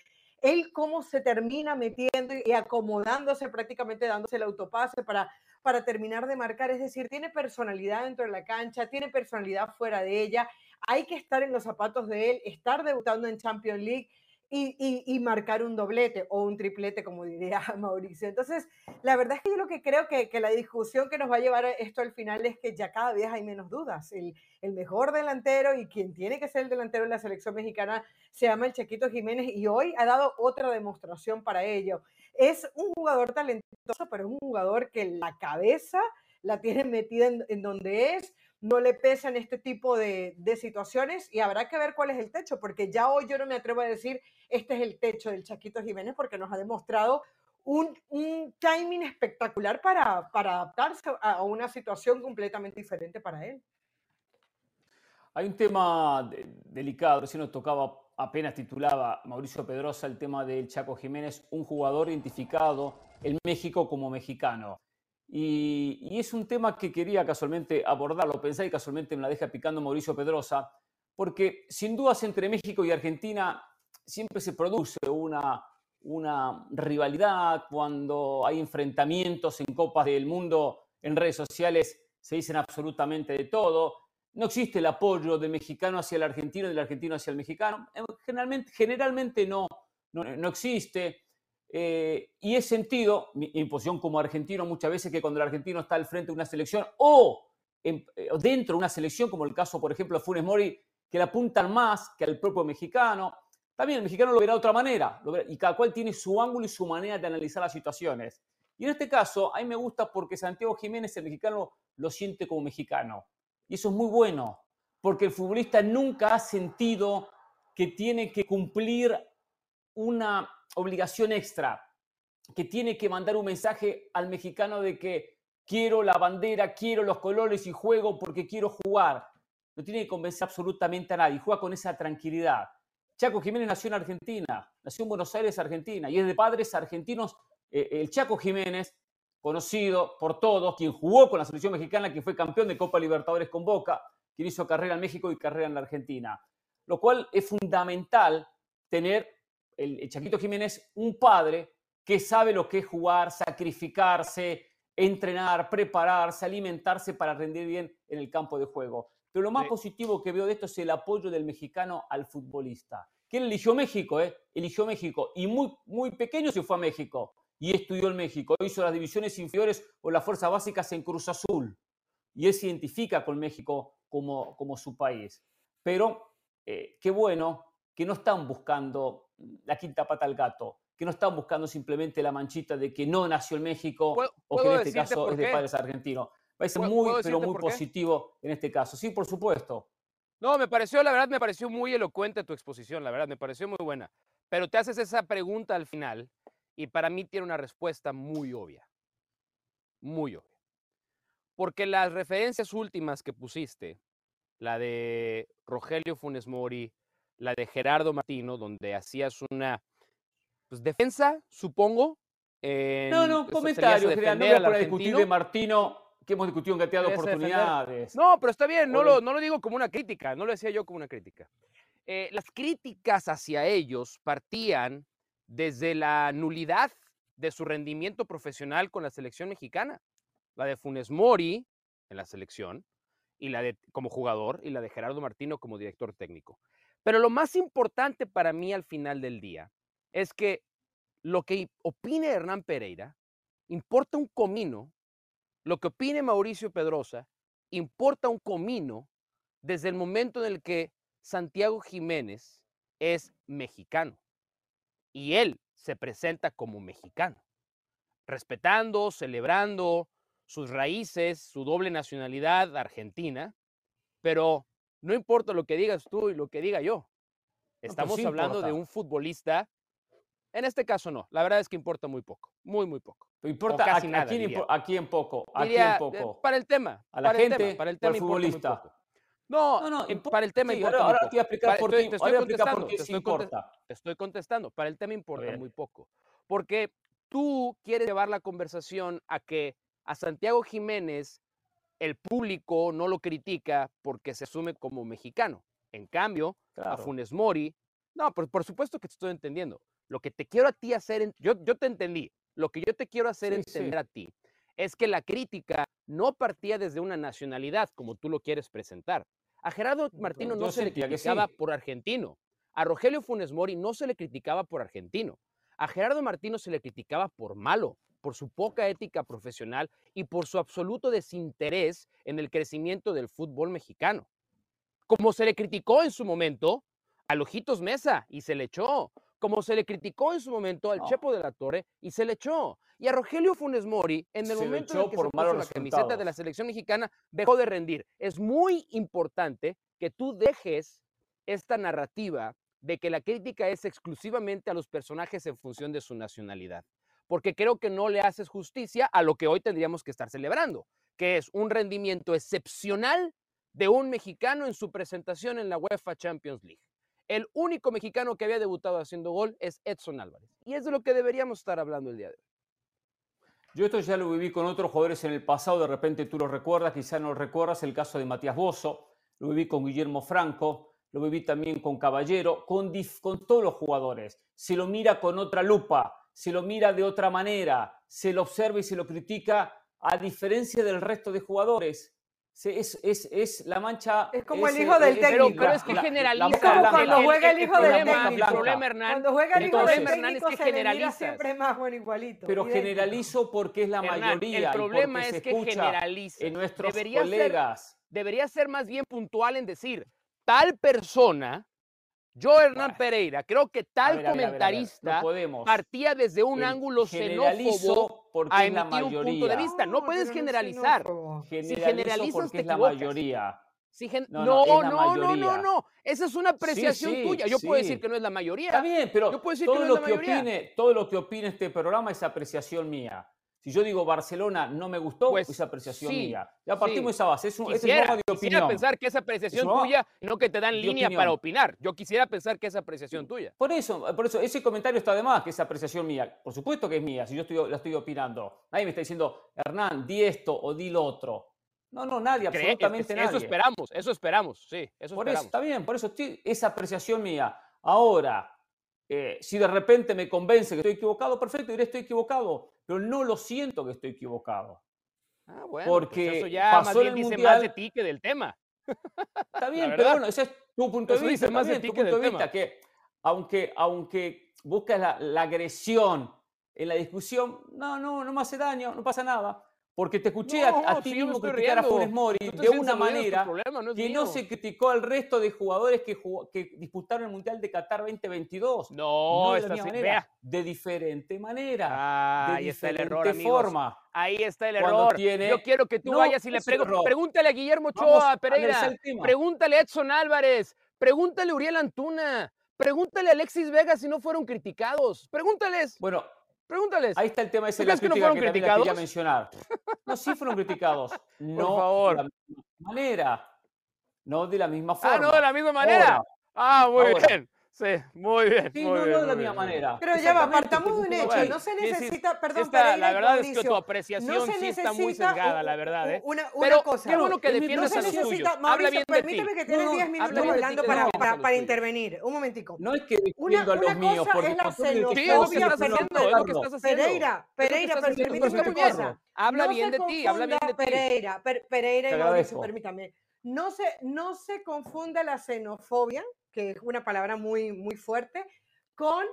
él cómo se termina metiendo y acomodándose, prácticamente dándose el autopase para, para terminar de marcar, es decir, tiene personalidad dentro de la cancha, tiene personalidad fuera de ella, hay que estar en los zapatos de él, estar debutando en Champions League y, marcar un doblete o un triplete, como diría [LAUGHS] Mauricio. Entonces, la verdad es que yo lo que creo que, la discusión que nos va a llevar esto al final es que ya cada vez hay menos dudas. El, mejor delantero y quien tiene que ser el delantero de la selección mexicana se llama el Chequito Jiménez y hoy ha dado otra demostración para ello. Es un jugador talentoso, pero es un jugador que la cabeza la tiene metida en donde es no le pesan este tipo de, situaciones y habrá que ver cuál es el techo, porque ya hoy yo no me atrevo a decir este es el techo del Chaquito Jiménez porque nos ha demostrado un, timing espectacular para, para adaptarse a una situación completamente diferente para él. Hay un tema delicado, recién nos tocaba, apenas titulaba Mauricio Pedrosa el tema del Chaco Jiménez, un jugador identificado en México como mexicano. Y, es un tema que quería casualmente abordarlo, pensé y casualmente me la deja picando Mauricio Pedrosa, porque sin dudas entre México y Argentina siempre se produce una, una rivalidad cuando hay enfrentamientos en copas del mundo, en redes sociales se dicen absolutamente de todo. No existe el apoyo del mexicano hacia el argentino y del argentino hacia el mexicano. Generalmente, generalmente no, no, no existe. Eh, y he sentido, mi imposición como argentino muchas veces, que cuando el argentino está al frente de una selección o, eh, dentro de una selección, como el caso, por ejemplo, de Funes Mori, que le apuntan más que al propio mexicano, también el mexicano lo verá de otra manera, y cada cual tiene su ángulo y su manera de analizar las situaciones. Y en este caso, a mí me gusta porque Santiago Jiménez, el mexicano, lo siente como mexicano. Y eso es muy bueno, porque el futbolista nunca ha sentido que tiene que cumplir una obligación extra, que tiene que mandar un mensaje al mexicano de que quiero la bandera, quiero los colores y juego porque quiero jugar. No tiene que convencer absolutamente a nadie, juega con esa tranquilidad. Chaco Jiménez nació en Argentina, nació en Buenos Aires, Argentina, y es de padres argentinos. Eh, el Chaco Jiménez, conocido por todos, quien jugó con la selección mexicana, que fue campeón de Copa Libertadores con Boca, quien hizo carrera en México y carrera en la Argentina. Lo cual es fundamental tener el, Chaquito Jiménez un padre que sabe lo que es jugar, sacrificarse, entrenar, prepararse, alimentarse para rendir bien en el campo de juego. Pero lo más positivo que veo de esto es el apoyo del mexicano al futbolista. Que él eligió México, ¿eh? Eligió México. Y muy, muy pequeño se fue a México. Y estudió en México. Hizo las divisiones inferiores o las fuerzas básicas en Cruz Azul. Y él se identifica con México como, como su país. Pero eh, qué bueno que no están buscando la quinta pata al gato que no están buscando simplemente la manchita de que no nació en México o que en este caso es de padres argentinos. Parece muy, pero muy positivo en este caso. Sí, por supuesto. No, me pareció, la verdad, me pareció muy elocuente tu exposición, la verdad, me pareció muy buena. Pero te haces esa pregunta al final y para mí tiene una respuesta muy obvia. Muy obvia. Porque las referencias últimas que pusiste, la de Rogelio Funes Mori, la de Gerardo Martino, donde hacías una pues defensa, supongo. no, no, comentario, no voy a discutir de Martino, que hemos discutido en cantidad de oportunidades. No, pero está bien, no lo, no lo digo como una crítica, no lo decía yo como una crítica. Eh, las críticas hacia ellos partían desde la nulidad de su rendimiento profesional con la selección mexicana. La de Funes Mori en la selección, y la de como jugador, y la de Gerardo Martino como director técnico. Pero lo más importante para mí al final del día es que lo que opine Hernán Pereira importa un comino, lo que opine Mauricio Pedrosa importa un comino desde el momento en el que Santiago Jiménez es mexicano y él se presenta como mexicano, respetando, celebrando sus raíces, su doble nacionalidad argentina, pero no importa lo que digas tú y lo que diga yo. Pues Estamos hablando de un futbolista en este caso no, la verdad es que importa muy poco, muy, muy poco. Importa casi a, nada, en poco, aquí en poco. Para el tema. A la gente, para el tema, futbolista. No, no, no para el tema importa ahora, te voy a explicar por importa. Te estoy contestando, para el tema importa muy poco. Porque tú quieres llevar la conversación a que a Santiago Jiménez el público no lo critica porque se asume como mexicano. En cambio, a Funes Mori, no, por, por supuesto que te estoy entendiendo. Lo que te quiero a ti hacer, yo, yo te entendí, lo que yo te quiero hacer entender a ti es que la crítica no partía desde una nacionalidad como tú lo quieres presentar. A Gerardo Martino no se le criticaba por argentino. A Rogelio Funes Mori no se le criticaba por argentino. A Gerardo Martino se le criticaba por malo, por su poca ética profesional y por su absoluto desinterés en el crecimiento del fútbol mexicano. Como se le criticó en su momento a Lojitos Mesa y se le echó, como se le criticó en su momento al Chepo de la Torre y se le echó. Y a Rogelio Funes Mori, en el momento en que se puso la camiseta de la selección mexicana, dejó de rendir. Es muy importante que tú dejes esta narrativa de que la crítica es exclusivamente a los personajes en función de su nacionalidad, porque creo que no le haces justicia a lo que hoy tendríamos que estar celebrando, que es un rendimiento excepcional de un mexicano en su presentación en la UEFA Champions League. El único mexicano que había debutado haciendo gol es Edson Álvarez. Y es de lo que deberíamos estar hablando el día de hoy. Yo esto ya lo viví con otros jugadores en el pasado, de repente tú lo recuerdas, quizá no lo recuerdas, el caso de Matías Bozo, lo viví con Guillermo Franco, lo viví también con Caballero, con, con todos los jugadores. Se lo mira con otra lupa, se lo mira de otra manera, se lo observa y se lo critica a diferencia del resto de jugadores. Es, es, es, la mancha. Es como el hijo del técnico. Pero, es que generaliza. es como cuando juega el, hijo del técnico. El problema, Hernán, cuando juega el hijo del técnico, es que generaliza. siempre más bueno igualito. Pero generalizo porque es la mayoría. El problema es que generaliza. En nuestros colegas. debería ser más bien puntual en decir, tal persona yo, Hernán Pereira, creo que tal comentarista partía desde un ángulo xenófobo a emitir un punto de vista. No, puedes generalizar. Si generalizas, te es la mayoría. no, no, no, no, no, no, Esa es una apreciación tuya. Yo puedo decir que no es la mayoría. Está bien, pero todo, lo que opine, todo lo que opine este programa es apreciación mía. Si yo digo Barcelona no me gustó, pues, esa apreciación mía. Ya partimos de esa base. Es un, quisiera, de opinión. pensar que esa apreciación tuya, no que te dan línea para opinar. Yo quisiera pensar que esa apreciación tuya. Por eso, por eso, ese comentario está de más, que esa apreciación mía. Por supuesto que es mía, si yo estoy, la estoy opinando. Nadie me está diciendo, Hernán, di esto o di lo otro. No, no, nadie, absolutamente nadie. Eso esperamos, eso esperamos, sí, eso por Eso, está bien, por eso estoy, esa apreciación mía. Ahora, eh, si de repente me convence que estoy equivocado, perfecto, diré estoy equivocado, pero no lo siento que estoy equivocado. Ah, bueno, pues porque eso ya pasó más bien dice más de ti que del tema. Está bien, pero bueno, ese es tu punto de vista. más de ti que del tema. que aunque, aunque buscas la, la agresión en la discusión, no, no, no me hace daño, no pasa nada. Porque te escuché a, ti mismo criticar a Funes Mori de una manera que no se criticó al resto de jugadores que, que, disputaron el Mundial de Qatar 2022. No, de, manera, de diferente manera. Ah, ahí está el error, forma. Ahí está el error. Yo quiero que tú vayas y le preguntes. Pregúntale a Guillermo Ochoa Pereira. Pregúntale a Edson Álvarez. Pregúntale a Uriel Antuna. Pregúntale a Alexis Vega si no fueron criticados. Pregúntales. Bueno, Pregúntales. Ahí está el tema ese de la crítica que no fueron que quería mencionar. No, sí fueron criticados. [LAUGHS] No Por favor. de la misma manera. No de la misma forma. Ah, no de la misma manera. Ah, muy bien. Sí, muy bien. Sí, muy no, bien, no de la misma manera. Pero ya va, partamos de un hecho. No se necesita, perdón, Pereira, La verdad es que tu apreciación sí está muy sesgada, la verdad. ¿eh? Una, una Pero cosa. qué bueno que defiendes no a los tuyos. Habla bien de. Permíteme que tienes 10 minutos hablando para, para, para intervenir. Un momentico. No es que defiendo a los míos. Porque es Sí, es lo que estás haciendo. Es lo que estás haciendo. Pereira, Pereira, permíteme una cosa. Habla bien de ti, habla bien de ti. Pereira, Pereira y Mauricio, permítame. No se, no se confunda la xenofobia que es una palabra muy, muy fuerte, con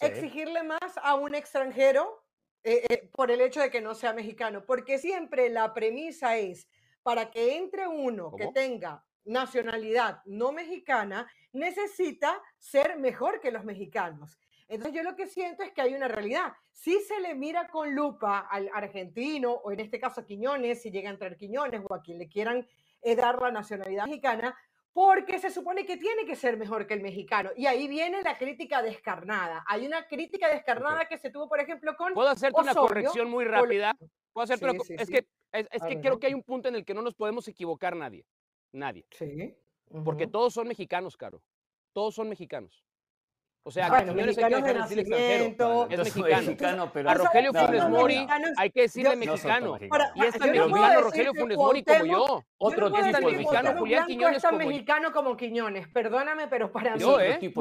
exigirle más a un extranjero eh, eh, por el hecho de que no sea mexicano, porque siempre la premisa es, para que entre uno que tenga nacionalidad no mexicana, necesita ser mejor que los mexicanos. Entonces yo lo que siento es que hay una realidad. Si se le mira con lupa al argentino, o en este caso a Quiñones, si llega a entrar Quiñones o a quien le quieran eh, dar la nacionalidad mexicana, porque se supone que tiene que ser mejor que el mexicano. Y ahí viene la crítica descarnada. Hay una crítica descarnada que se tuvo, por ejemplo, con. ¿Puedo hacerte una corrección muy rápida? ¿Puedo hacerte Es que, es, que creo que hay un punto en el que no nos podemos equivocar nadie. Nadie. Sí. Porque todos son mexicanos, Caro. Todos son mexicanos. O sea, bueno, Quiñones hay que dejar de decir extranjero. Es mexicano. mexicano pero a Rogelio Funes Mori hay que decirle mexicano. y es tan mexicano Rogelio Funes Mori como yo. Otro tipo de mexicano. Julián Quiñones es tan mexicano como Quiñones. Perdóname, pero para mí. ¿eh?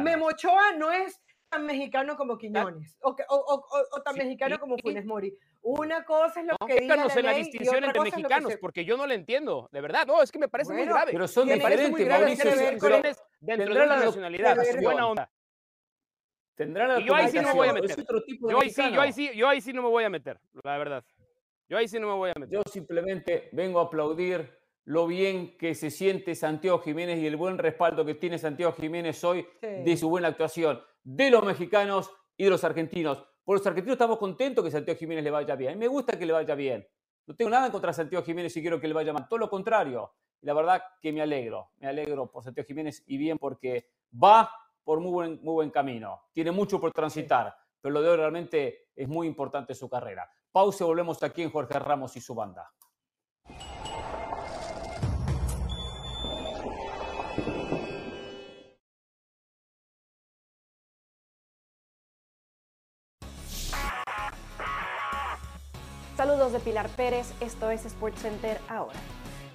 Memochoa no es tan mexicano como Quiñones. O, o, tan mexicano como Funes Mori. Una cosa es lo que dice la en la distinción entre mexicanos, porque yo no lo entiendo, de verdad. No, es que me parece muy grave. Pero son diferentes, Mauricio. Dentro de la nacionalidad, buena onda. Tendrá la y yo ahí sí no me voy a meter. yo, ahí sí, yo, ahí sí, yo ahí sí no me voy a meter, la verdad. Yo ahí sí no me voy a meter. Yo simplemente vengo a aplaudir lo bien que se siente Santiago Jiménez y el buen respaldo que tiene Santiago Jiménez hoy de su buena actuación, de los mexicanos y de los argentinos. Por los argentinos estamos contentos que Santiago Jiménez le vaya bien. A mí me gusta que le vaya bien. No tengo nada en contra de Santiago Jiménez y quiero que le vaya mal. Todo lo contrario. La verdad que me alegro. Me alegro por Santiago Jiménez y bien porque va por muy buen, muy buen camino. Tiene mucho por transitar, pero lo de hoy realmente es muy importante su carrera. Pausa y volvemos aquí en Jorge Ramos y su banda. Saludos de Pilar Pérez, esto es SportsCenter ahora.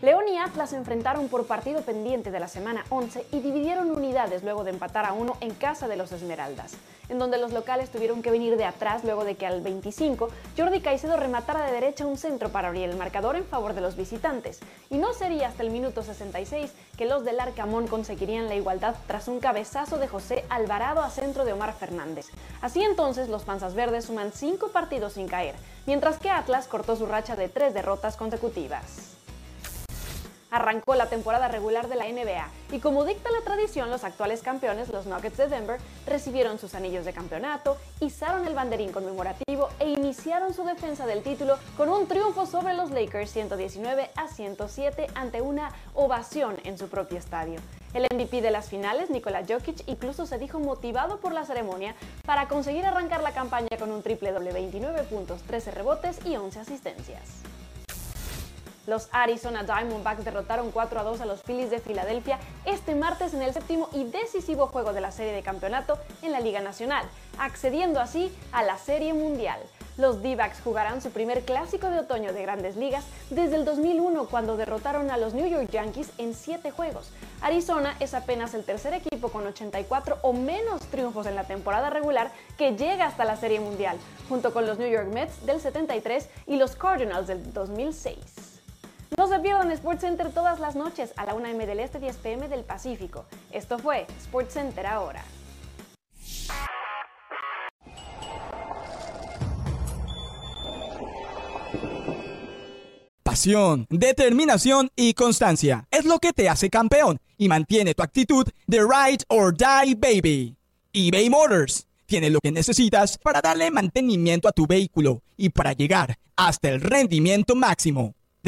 León y Atlas se enfrentaron por partido pendiente de la semana 11 y dividieron unidades luego de empatar a uno en casa de los Esmeraldas, en donde los locales tuvieron que venir de atrás luego de que al 25 Jordi Caicedo rematara de derecha un centro para abrir el marcador en favor de los visitantes. Y no sería hasta el minuto 66 que los del Arcamón conseguirían la igualdad tras un cabezazo de José Alvarado a centro de Omar Fernández. Así entonces los Panzas Verdes suman 5 partidos sin caer, mientras que Atlas cortó su racha de 3 derrotas consecutivas arrancó la temporada regular de la NBA y como dicta la tradición, los actuales campeones, los Nuggets de Denver, recibieron sus anillos de campeonato, izaron el banderín conmemorativo e iniciaron su defensa del título con un triunfo sobre los Lakers 119 a 107 ante una ovación en su propio estadio. El MVP de las finales, Nikola Jokic, incluso se dijo motivado por la ceremonia para conseguir arrancar la campaña con un triple doble 29 puntos, 13 rebotes y 11 asistencias. Los Arizona Diamondbacks derrotaron 4 a 2 a los Phillies de Filadelfia este martes en el séptimo y decisivo juego de la serie de campeonato en la Liga Nacional, accediendo así a la Serie Mundial. Los D-Backs jugarán su primer clásico de otoño de grandes ligas desde el 2001 cuando derrotaron a los New York Yankees en 7 juegos. Arizona es apenas el tercer equipo con 84 o menos triunfos en la temporada regular que llega hasta la Serie Mundial, junto con los New York Mets del 73 y los Cardinals del 2006. No se pierdan SportsCenter todas las noches a la 1 m del Este 10 pm del Pacífico. Esto fue SportsCenter ahora. Pasión, determinación y constancia es lo que te hace campeón y mantiene tu actitud de ride or die baby. eBay Motors tiene lo que necesitas para darle mantenimiento a tu vehículo y para llegar hasta el rendimiento máximo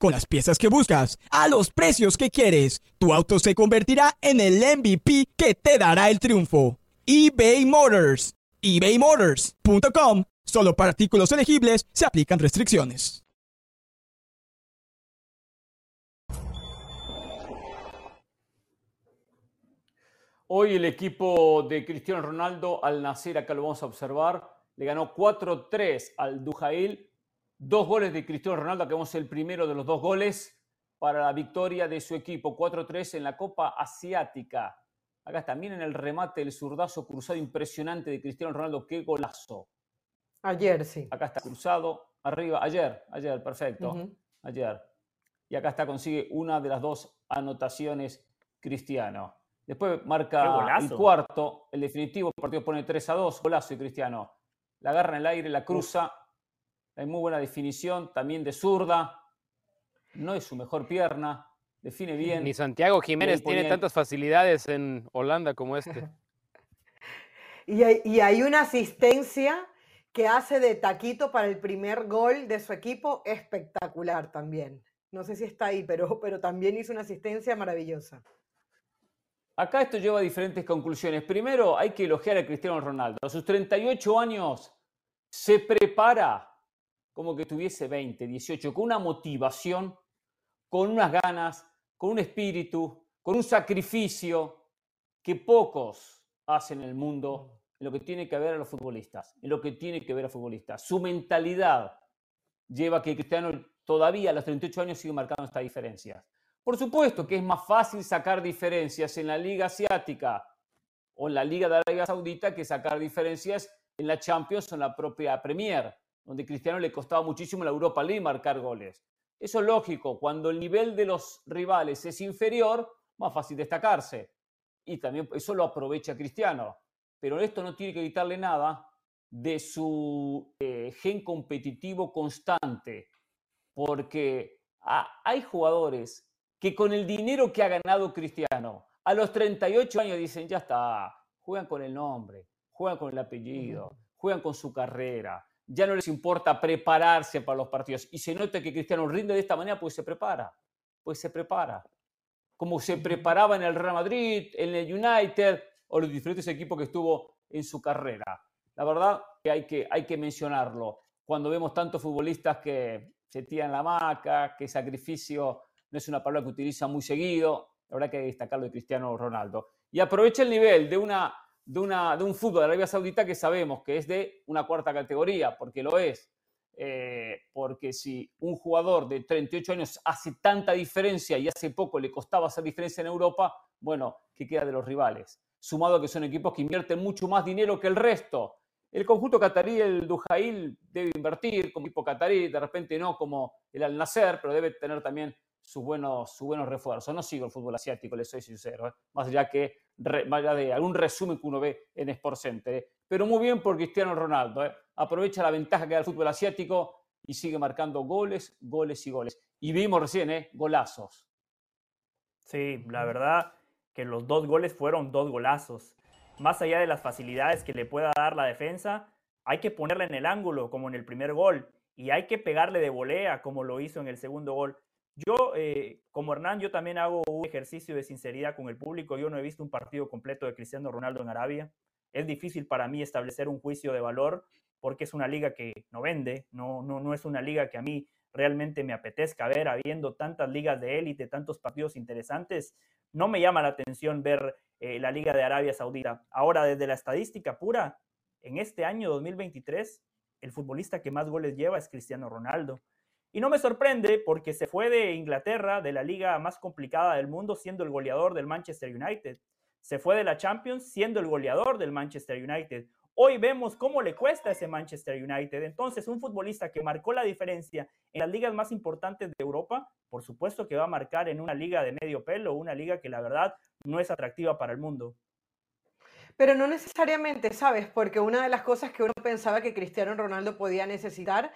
con las piezas que buscas, a los precios que quieres. Tu auto se convertirá en el MVP que te dará el triunfo. eBay Motors. ebaymotors.com. Solo para artículos elegibles se aplican restricciones. Hoy el equipo de Cristiano Ronaldo al nacer, acá lo vamos a observar, le ganó 4-3 al Dujail Dos goles de Cristiano Ronaldo, que vemos el primero de los dos goles para la victoria de su equipo 4-3 en la Copa Asiática. Acá también en el remate el zurdazo cruzado impresionante de Cristiano Ronaldo. ¡Qué golazo! Ayer, sí. Acá está cruzado, arriba, ayer, ayer, perfecto. Ayer. Y acá está, consigue una de las dos anotaciones Cristiano. Después marca el cuarto, el definitivo, el partido pone 3 a 2, golazo de Cristiano. La agarra en el aire, la cruza, hay muy buena definición, también de zurda. No es su mejor pierna, define bien. Ni Santiago Jiménez tiene tantas facilidades en Holanda como este. [LAUGHS] y, hay, una asistencia que hace de taquito para el primer gol de su equipo espectacular también. No sé si está ahí, pero, pero también hizo una asistencia maravillosa. Acá esto lleva a diferentes conclusiones. Primero, hay que elogiar a Cristiano Ronaldo. A sus 38 años se prepara como que tuviese 20, 18, con una motivación, con unas ganas, con un espíritu, con un sacrificio que pocos hacen en el mundo en lo que tiene que ver a los futbolistas, en lo que tiene que ver a futbolistas. Su mentalidad lleva a que Cristiano todavía a los 38 años sigue marcando esta diferencia. Por supuesto que es más fácil sacar diferencias en la Liga Asiática o en la Liga de Arabia Saudita que sacar diferencias en la Champions o en la propia Premier donde Cristiano le costaba muchísimo la Europa League marcar goles. Eso es lógico, cuando el nivel de los rivales es inferior, más fácil destacarse. Y también eso lo aprovecha Cristiano. Pero esto no tiene que evitarle nada de su eh, gen competitivo constante, porque hay jugadores que con el dinero que ha ganado Cristiano, a los 38 años dicen, ya está, juegan con el nombre, juegan con el apellido, juegan con su carrera, ya no les importa prepararse para los partidos. Y se nota que Cristiano rinde de esta manera, pues se prepara, pues se prepara. Como se preparaba en el Real Madrid, en el United o los diferentes equipos que estuvo en su carrera. La verdad que hay que, hay que mencionarlo. Cuando vemos tantos futbolistas que se tiran la maca, que sacrificio no es una palabra que utiliza muy seguido, la verdad que hay que destacarlo de Cristiano Ronaldo. Y aprovecha el nivel de una de, una, de un fútbol de Arabia Saudita que sabemos que es de una cuarta categoría, porque lo es. Eh, porque si un jugador de 38 años hace tanta diferencia y hace poco le costaba hacer diferencia en Europa, bueno, ¿qué queda de los rivales? Sumado a que son equipos que invierten mucho más dinero que el resto. El conjunto catarí, el Dujail, debe invertir como equipo catarí, de repente no como el Al Nasser, pero debe tener también sus buenos, sus buenos refuerzos. No sigo el fútbol asiático, le soy sincero, ¿eh? más, allá que, más allá de algún resumen que uno ve en Sport Center. ¿eh? Pero muy bien por Cristiano Ronaldo. ¿eh? Aprovecha la ventaja que da el fútbol asiático y sigue marcando goles, goles y goles. Y vimos recién, ¿eh? golazos. Sí, la verdad que los dos goles fueron dos golazos. Más allá de las facilidades que le pueda dar la defensa, hay que ponerla en el ángulo, como en el primer gol, y hay que pegarle de volea, como lo hizo en el segundo gol. Yo, eh, como Hernán, yo también hago un ejercicio de sinceridad con el público. Yo no he visto un partido completo de Cristiano Ronaldo en Arabia. Es difícil para mí establecer un juicio de valor porque es una liga que no vende, no, no, no es una liga que a mí realmente me apetezca ver, habiendo tantas ligas de élite, tantos partidos interesantes, no me llama la atención ver eh, la Liga de Arabia Saudita. Ahora, desde la estadística pura, en este año 2023, el futbolista que más goles lleva es Cristiano Ronaldo. Y no me sorprende porque se fue de Inglaterra, de la liga más complicada del mundo, siendo el goleador del Manchester United. Se fue de la Champions siendo el goleador del Manchester United. Hoy vemos cómo le cuesta ese Manchester United. Entonces, un futbolista que marcó la diferencia en las ligas más importantes de Europa, por supuesto que va a marcar en una liga de medio pelo, una liga que la verdad no es atractiva para el mundo. Pero no necesariamente, ¿sabes? Porque una de las cosas que uno pensaba que Cristiano Ronaldo podía necesitar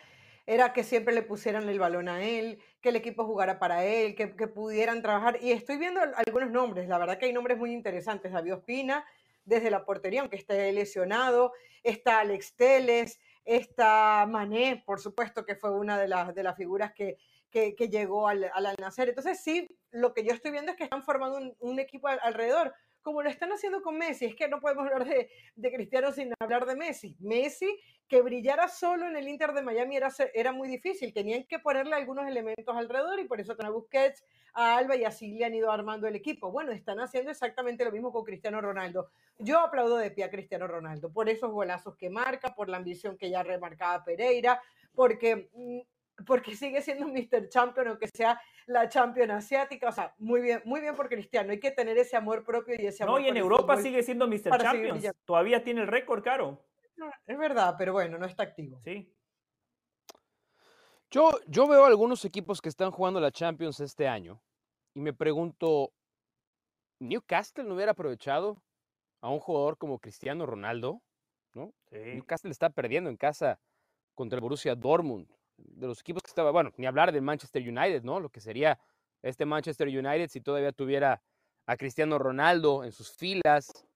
era que siempre le pusieran el balón a él, que el equipo jugara para él, que, que pudieran trabajar. Y estoy viendo algunos nombres, la verdad que hay nombres muy interesantes. David Ospina, desde la portería, aunque esté lesionado. Está Alex Teles, está Mané, por supuesto, que fue una de las, de las figuras que, que, llegó al, al, nacer. Entonces, sí, lo que yo estoy viendo es que están formando un, un equipo alrededor como lo están haciendo con Messi. Es que no podemos hablar de, Cristiano sin hablar de Messi. Messi, que brillara solo en el Inter de Miami era, era muy difícil. Tenían que ponerle algunos elementos alrededor y por eso a Busquets, a Alba y así le han ido armando el equipo. Bueno, están haciendo exactamente lo mismo con Cristiano Ronaldo. Yo aplaudo de pie a Cristiano Ronaldo por esos golazos que marca, por la ambición que ya remarcaba Pereira, porque mm, porque sigue siendo Mr. Champion, aunque sea la Champion asiática. O sea, muy bien, muy bien por Cristiano. Hay que tener ese amor propio y ese amor. No, y en Europa sigue siendo Mr. Champion. Todavía tiene el récord, Caro. es verdad, pero bueno, no está activo. Sí. Yo, yo veo algunos equipos que están jugando la Champions este año y me pregunto, ¿Newcastle no hubiera aprovechado a un jugador como Cristiano Ronaldo? ¿no? Newcastle está perdiendo en casa contra el Borussia Dortmund de los equipos que estaba, bueno, ni hablar del Manchester United, ¿no? Lo que sería este Manchester United si todavía tuviera a Cristiano Ronaldo en sus filas,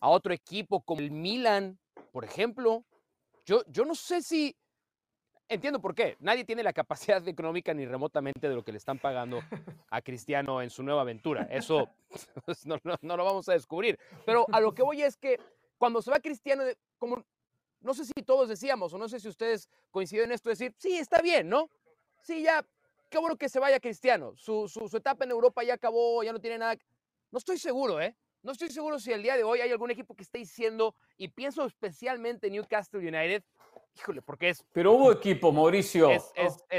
a otro equipo como el Milan, por ejemplo. Yo, yo no sé si, entiendo por qué, nadie tiene la capacidad [LAUGHS] económica ni remotamente de lo que le están pagando a Cristiano en su nueva aventura. Eso [LAUGHS] [LAUGHS] no, no lo vamos a descubrir. Pero a lo que voy es que cuando se va Cristiano, como no sé si todos decíamos, o no sé si ustedes coinciden en esto, decir, sí, está bien, ¿no? Sí, ya, qué bueno que se vaya Cristiano. Su, su, etapa en Europa ya acabó, ya no tiene nada. No estoy seguro, ¿eh? No estoy seguro si el día de hoy hay algún equipo que esté diciendo, y pienso especialmente en Newcastle United, híjole, porque es. Pero hubo equipo, Mauricio.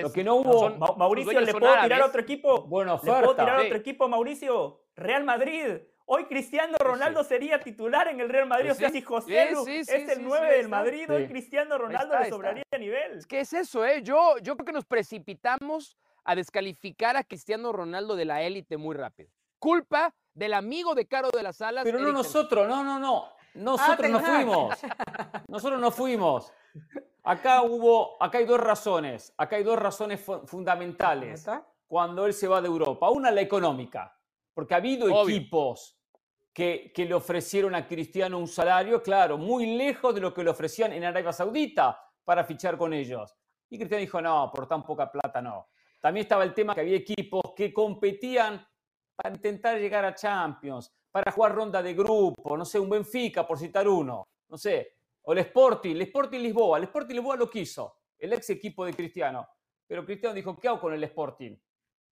lo que no hubo. Mauricio, ¿le puedo tirar a otro equipo? Bueno, ¿Le puedo tirar a otro equipo, Mauricio? Real Madrid. Hoy Cristiano Ronaldo sería titular en el Real Madrid. Pues o sea, si José Lu es el 9 del Madrid, hoy Cristiano Ronaldo le sobraría a nivel. Es que es eso, ¿eh? Yo, yo creo que nos precipitamos a descalificar a Cristiano Ronaldo de la élite muy rápido. Culpa del amigo de Caro de las Alas. Pero no nosotros, no, no, no. Nosotros no fuimos. [LAUGHS] Nosotros no fuimos. Acá hubo, acá hay dos razones. Acá hay dos razones fundamentales. Cuando él se va de Europa. Una, la económica porque ha habido equipos que, que, le ofrecieron a Cristiano un salario, claro, muy lejos de lo que le ofrecían en Arabia Saudita para fichar con ellos. Y Cristiano dijo, no, por tan poca plata no. También estaba el tema que había equipos que competían para intentar llegar a Champions, para jugar ronda de grupo, no sé, un Benfica, por citar uno, no sé, o el Sporting, el Sporting Lisboa, el Sporting Lisboa lo quiso, el ex equipo de Cristiano. Pero Cristiano dijo, ¿qué hago con el Sporting?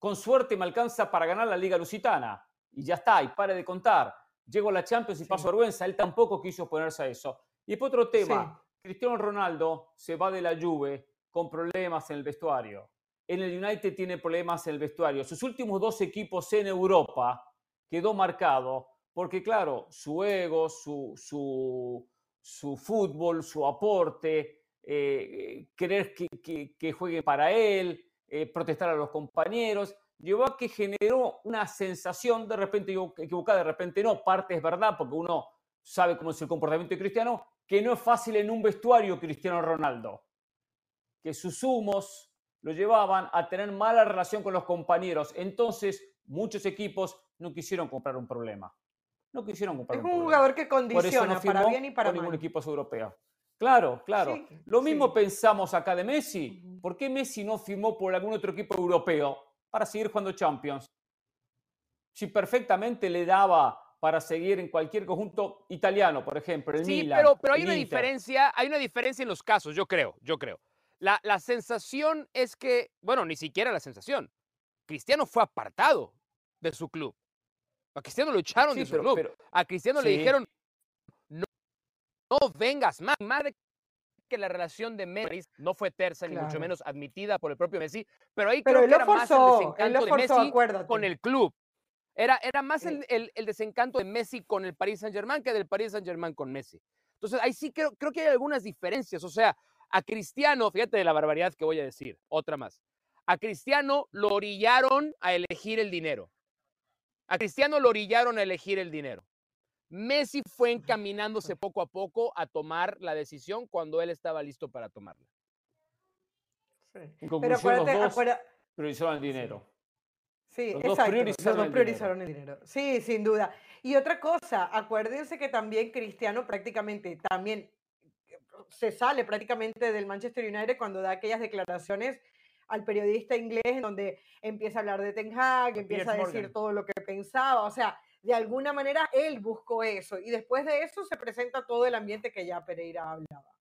Con suerte me alcanza para ganar la Liga Lusitana. Y ya está, y pare de contar. Llego a la Champions y paso vergüenza. Él tampoco quiso ponerse a eso. Y después otro tema. Cristiano Ronaldo se va de la Juve con problemas en el vestuario. En el United tiene problemas en el vestuario. Sus últimos dos equipos en Europa quedó marcado porque, claro, su ego, su, su, su fútbol, su aporte, eh, querer que, que, que juegue para él, eh, protestar a los compañeros. llevó a que generó una sensación, de repente equivocada, de repente no, parte es verdad, porque uno sabe cómo es el comportamiento de Cristiano, que no es fácil en un vestuario Cristiano Ronaldo, que sus humos lo llevaban a tener mala relación con los compañeros. Entonces, muchos equipos no quisieron comprar un problema. No quisieron comprar es un, jugador que condiciona para bien y para mal. ningún equipo europeo. Claro, claro. Lo mismo pensamos acá de Messi. ¿Por qué Messi no firmó por algún otro equipo europeo para seguir jugando Champions? Si perfectamente le daba para seguir en cualquier conjunto italiano, por ejemplo, el sí, pero, pero hay una diferencia, hay una diferencia en los casos, yo creo, yo creo. La, la sensación es que, bueno, ni siquiera la sensación. Cristiano fue apartado de su club. A Cristiano lo echaron de su club. a Cristiano le dijeron, no vengas más. Más que la relación de Messi no fue tersa ni mucho menos admitida por el propio Messi, pero ahí creo que era más el desencanto de Messi con el club. Era, era más el, el, desencanto de Messi con el Paris Saint-Germain que del Paris Saint-Germain con Messi. Entonces, ahí sí creo, creo que hay algunas diferencias. O sea, a Cristiano, fíjate de la barbaridad que voy a decir, otra más. A Cristiano lo orillaron a elegir el dinero. A Cristiano lo orillaron a elegir el dinero. Messi fue encaminándose [LAUGHS] poco a poco a tomar la decisión cuando él estaba listo para tomarla. En conclusión, Pero los dos priorizaron el dinero. Sí, exacto. los dos priorizaron el dinero. Sí, sin duda. Y otra cosa, acuérdense que también Cristiano prácticamente también se sale prácticamente del Manchester United cuando da aquellas declaraciones al periodista inglés en donde empieza a hablar de Ten Hag, empieza a decir todo lo que pensaba, o sea, de alguna manera él buscó eso y después de eso se presenta todo el ambiente que ya Pereira hablaba.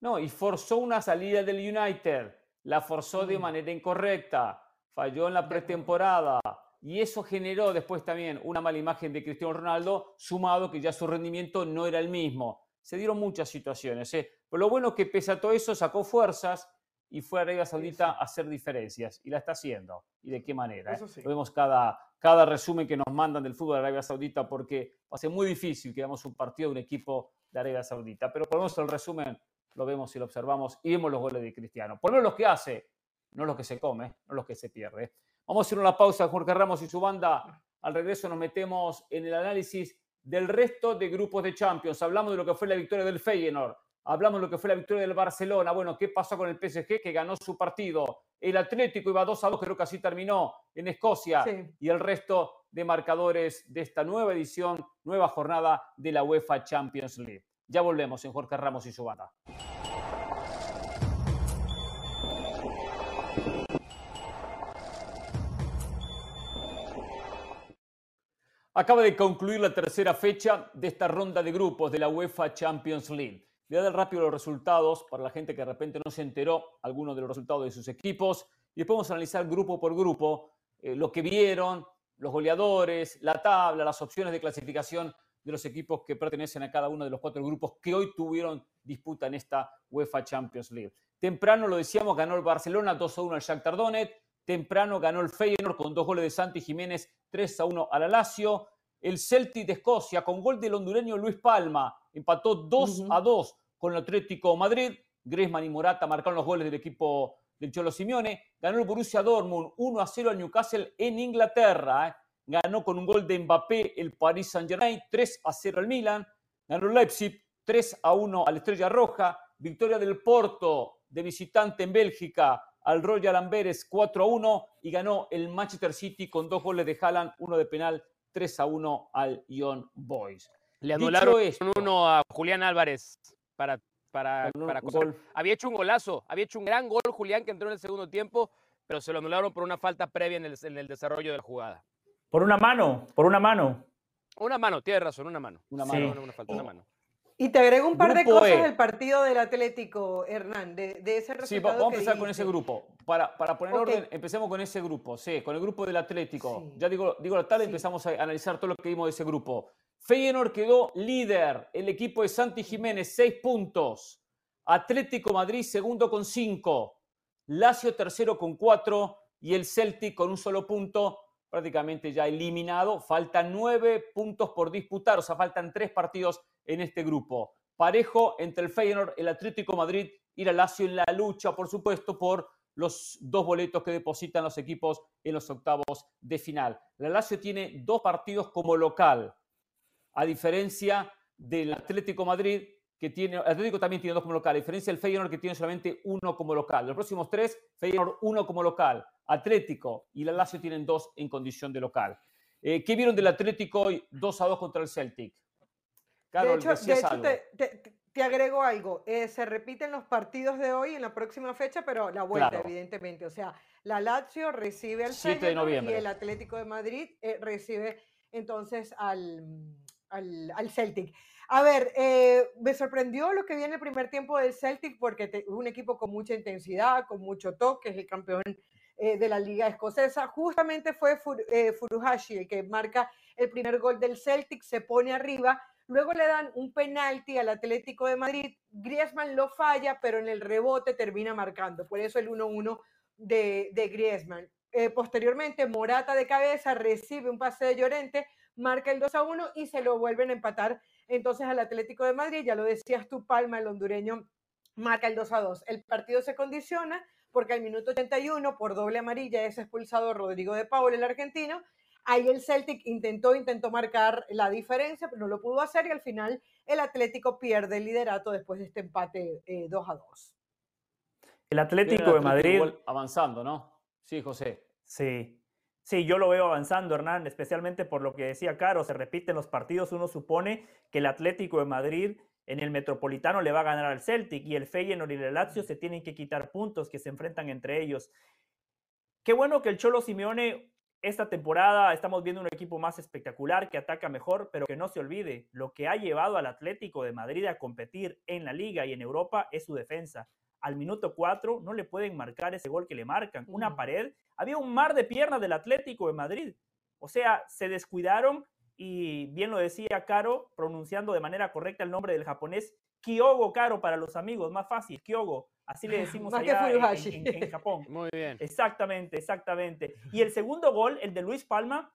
No, y forzó una salida del United, la forzó de manera incorrecta, falló en la pretemporada y eso generó después también una mala imagen de Cristiano Ronaldo, sumado que ya su rendimiento no era el mismo. Se dieron muchas situaciones, ¿eh? pero lo bueno es que pese a todo eso sacó fuerzas y fue a Arabia Saudita a hacer diferencias y la está haciendo. ¿Y de qué manera? Eh? Lo vemos cada, cada resumen que nos mandan del fútbol de Arabia Saudita porque va a ser muy difícil que veamos un partido de un equipo de Arabia Saudita. Pero por lo menos el resumen lo vemos y lo observamos y vemos los goles de Cristiano. Por lo menos los que hace, no los que se come, no los que se pierde. Vamos a hacer una pausa, Jorge Ramos y su banda. Al regreso nos metemos en el análisis del resto de grupos de Champions. Hablamos de lo que fue la victoria del Feyenoord Hablamos de lo que fue la victoria del Barcelona. Bueno, ¿qué pasó con el PSG que ganó su partido? El Atlético iba 2 a 2, creo que así terminó en Escocia. Y el resto de marcadores de esta nueva edición, nueva jornada de la UEFA Champions League. Ya volvemos en Jorge Ramos y su banda. Acaba de concluir la tercera fecha de esta ronda de grupos de la UEFA Champions League. Voy a dar rápido los resultados para la gente que de repente no se enteró algunos de los resultados de sus equipos. Y después vamos a analizar grupo por grupo eh, lo que vieron, los goleadores, la tabla, las opciones de clasificación de los equipos que pertenecen a cada uno de los cuatro grupos que hoy tuvieron disputa en esta UEFA Champions League. Temprano, lo decíamos, ganó el Barcelona 2 a 1 al Shakhtar Donetsk. Temprano ganó el Feyenoord con dos goles de Santi Jiménez 3 a 1 al Alacio. El Celtic de Escocia con gol del hondureño Luis Palma empató 2 a 2 con el Atlético Madrid. Griezmann y Morata marcaron los goles del equipo del Cholo Simeone. Ganó el Borussia Dortmund 1 a 0 al Newcastle en Inglaterra. ¿eh? Ganó con un gol de Mbappé el Paris Saint-Germain 3 a 0 al Milan. Ganó el Leipzig 3 a 1 al Estrella Roja. Victoria del Porto de visitante en Bélgica al Royal Amberes 4 a 1 y ganó el Manchester City con dos goles de Haaland, uno de penal 3 a 1 al Young Boys. Le anularon uno a Julián Álvarez para, para, para Había hecho un golazo, había hecho un gran gol Julián que entró en el segundo tiempo, pero se lo anularon por una falta previa en el, en el desarrollo de la jugada. Por una mano, por una mano. Una mano, tiene razón, una mano. Una mano, una, falta, una mano. Y te agrego un par de cosas e. del partido del Atlético, Hernán, de, ese resultado. Sí, vamos a empezar con ese grupo. Para, para poner orden, empecemos con ese grupo, sí, con el grupo del Atlético. Ya digo, digo la tarde, empezamos a analizar todo lo que vimos de ese grupo. Feyenoord quedó líder, el equipo de Santi Jiménez, seis puntos. Atlético Madrid, segundo con cinco. Lazio, tercero con cuatro. Y el Celtic con un solo punto, prácticamente ya eliminado. Faltan nueve puntos por disputar, o sea, faltan tres partidos en este grupo. Parejo entre el Feyenoord, el Atlético Madrid y la Lazio en la lucha, por supuesto, por los dos boletos que depositan los equipos en los octavos de final. La Lazio tiene dos partidos como local, a diferencia del Atlético Madrid, que tiene, Atlético también tiene dos como local, a diferencia del Feyenoord que tiene solamente uno como local. Los próximos tres, Feyenoord uno como local, Atlético y la Lazio tienen dos en condición de local. Eh, ¿Qué vieron del Atlético hoy 2 a 2 contra el Celtic? de hecho, te, agrego algo. Eh, se repiten los partidos de hoy en la próxima fecha, pero la vuelta, evidentemente. O sea, la Lazio recibe al Feyenoord y el Atlético de Madrid eh, recibe entonces al, al, Celtic. A ver, eh, me sorprendió lo que viene el primer tiempo del Celtic porque es un equipo con mucha intensidad, con mucho toque, es el campeón eh, de la liga escocesa. Justamente fue eh, Furuhashi el que marca el primer gol del Celtic, se pone arriba, luego le dan un penalti al Atlético de Madrid, Griezmann lo falla, pero en el rebote termina marcando, por eso el 1-1 de, de Griezmann. posteriormente, Morata de cabeza recibe un pase de Llorente, marca el 2 a 1 y se lo vuelven a empatar entonces al Atlético de Madrid, ya lo decías tú, Palma, el hondureño, marca el 2 a 2. El partido se condiciona porque al minuto 81, por doble amarilla, es expulsado Rodrigo de Paul, el argentino. Ahí el Celtic intentó, intentó marcar la diferencia, pero no lo pudo hacer y al final el Atlético pierde el liderato después de este empate 2 eh, a 2. El Atlético de Madrid. Avanzando, ¿no? Sí, José. Sí. Sí, yo lo veo avanzando, Hernán, especialmente por lo que decía Caro, se repiten los partidos, uno supone que el Atlético de Madrid en el Metropolitano le va a ganar al Celtic y el Feyenoord y el Lazio se tienen que quitar puntos que se enfrentan entre ellos. Qué bueno que el Cholo Simeone esta temporada estamos viendo un equipo más espectacular que ataca mejor, pero que no se olvide, lo que ha llevado al Atlético de Madrid a competir en la liga y en Europa es su defensa al minuto 4 no le pueden marcar ese gol que le marcan. Una pared. Había un mar de piernas del Atlético de Madrid. O sea, se descuidaron y bien lo decía Caro, pronunciando de manera correcta el nombre del japonés, Kyogo Caro para los amigos, más fácil, Kyogo. Así le decimos allá en, en, Japón. [LAUGHS] Muy bien. Exactamente, exactamente. Y el segundo gol, el de Luis Palma,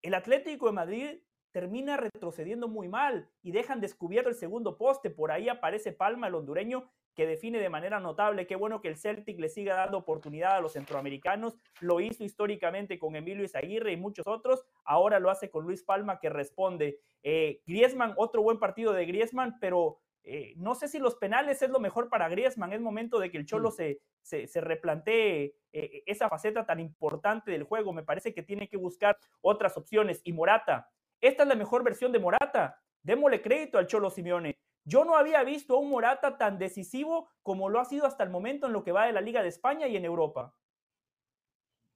el Atlético de Madrid termina retrocediendo muy mal y dejan descubierto el segundo poste. Por ahí aparece Palma, el hondureño, que define de manera notable. Qué bueno que el Celtic le siga dando oportunidad a los centroamericanos. Lo hizo históricamente con Emilio Izaguirre y muchos otros. Ahora lo hace con Luis Palma, que responde. Eh, Griezmann, otro buen partido de Griezmann, pero eh, no sé si los penales es lo mejor para Griezmann. Es momento de que el Cholo se, se, replantee eh, esa faceta tan importante del juego. Me parece que tiene que buscar otras opciones. Y Morata, esta es la mejor versión de Morata. Démosle crédito al Cholo Simeone. Yo no había visto a un Morata tan decisivo como lo ha sido hasta el momento en lo que va de la Liga de España y en Europa.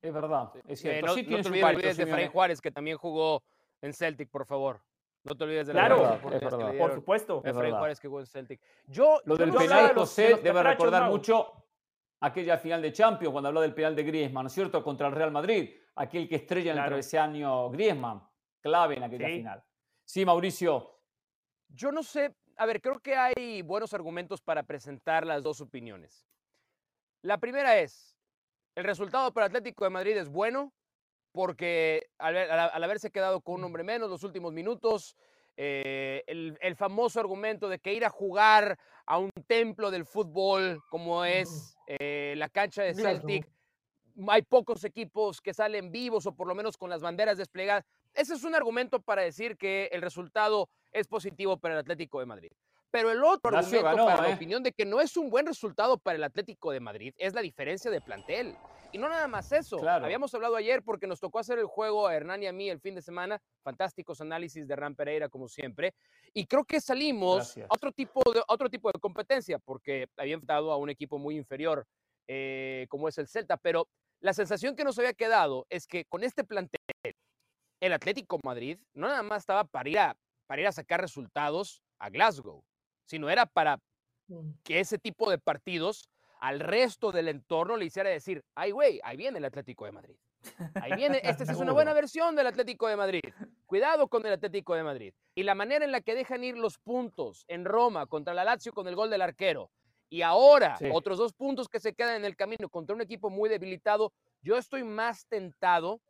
Es verdad, es cierto. no, te olvides de Fray Juárez, que también jugó en Celtic, por favor. No te olvides de la Claro, por supuesto. De Fray Juárez que jugó en Celtic. Yo, lo del penal, José, debe recordar mucho aquella final de Champions, cuando habló del penal de Griezmann, ¿no es cierto? Contra el Real Madrid, aquel que estrella en el travesaño Griezmann, clave en aquella final. Sí, Mauricio. Yo no sé, a ver, creo que hay buenos argumentos para presentar las dos opiniones. La primera es, el resultado para Atlético de Madrid es bueno porque al, haberse quedado con un hombre menos los últimos minutos, eh, el, famoso argumento de que ir a jugar a un templo del fútbol como es eh, la cancha de Celtic, hay pocos equipos que salen vivos o por lo menos con las banderas desplegadas. Ese es un argumento para decir que el resultado es positivo para el Atlético de Madrid. Pero el otro argumento para la ¿eh? opinión de que no es un buen resultado para el Atlético de Madrid es la diferencia de plantel. Y no nada más eso. Habíamos hablado ayer porque nos tocó hacer el juego a Hernán y a mí el fin de semana. Fantásticos análisis de Ram Pereira, como siempre. Y creo que salimos a otro tipo, de, otro tipo de competencia porque había enfrentado a un equipo muy inferior eh, como es el Celta. Pero la sensación que nos había quedado es que con este plantel, el Atlético Madrid no nada más estaba para ir a para ir a sacar resultados a Glasgow, sino era para mm. que ese tipo de partidos al resto del entorno le hiciera decir, ay güey, ahí viene el Atlético de Madrid. Ahí viene, esta es una buena [LAUGHS] versión del Atlético de Madrid. Cuidado con el Atlético de Madrid. Y la manera en la que dejan ir los puntos en Roma contra la Lazio con el gol del arquero. Y ahora, otros dos puntos que se quedan en el camino contra un equipo muy debilitado. Yo estoy más tentado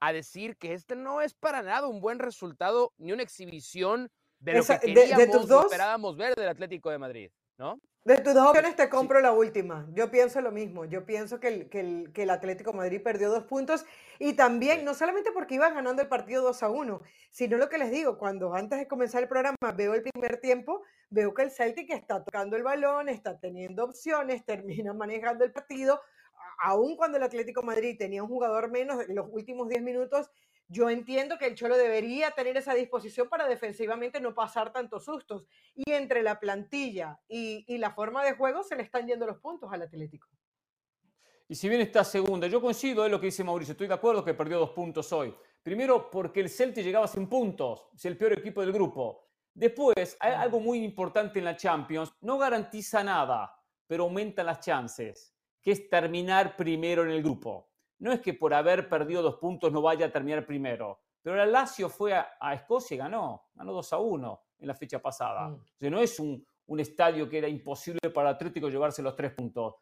a decir que este no es para nada un buen resultado ni una exhibición de lo que queríamos, esperábamos ver del Atlético de Madrid. ¿no? De tus dos opciones te compro la última. Yo pienso lo mismo. Yo pienso que el, que, el, que el, Atlético Madrid perdió dos puntos y también, no solamente porque iba ganando el partido 2 a 1, sino lo que les digo, cuando antes de comenzar el programa veo el primer tiempo, veo que el Celtic está tocando el balón, está teniendo opciones, [LAUGHS] termina manejando el partido, aun cuando el Atlético Madrid tenía un jugador menos en los últimos 10 minutos, yo entiendo que el Cholo debería tener esa disposición para defensivamente no pasar tantos sustos. Y entre la plantilla y, la forma de juego se le están yendo los puntos al Atlético. Y si bien está segunda, yo coincido en lo que dice Mauricio, estoy de acuerdo que perdió dos puntos hoy. Primero porque el Celtic llegaba sin puntos, es el peor equipo del grupo. Después, hay algo muy importante en la Champions, no garantiza nada, pero aumenta las chances, que es terminar primero en el grupo no es que por haber perdido dos puntos no vaya a terminar primero, pero el Lazio fue a, Escocia y ganó, ganó 2 a 1 en la fecha pasada. Mm. O sea, no es un, un estadio que era imposible para el Atlético llevarse los tres puntos.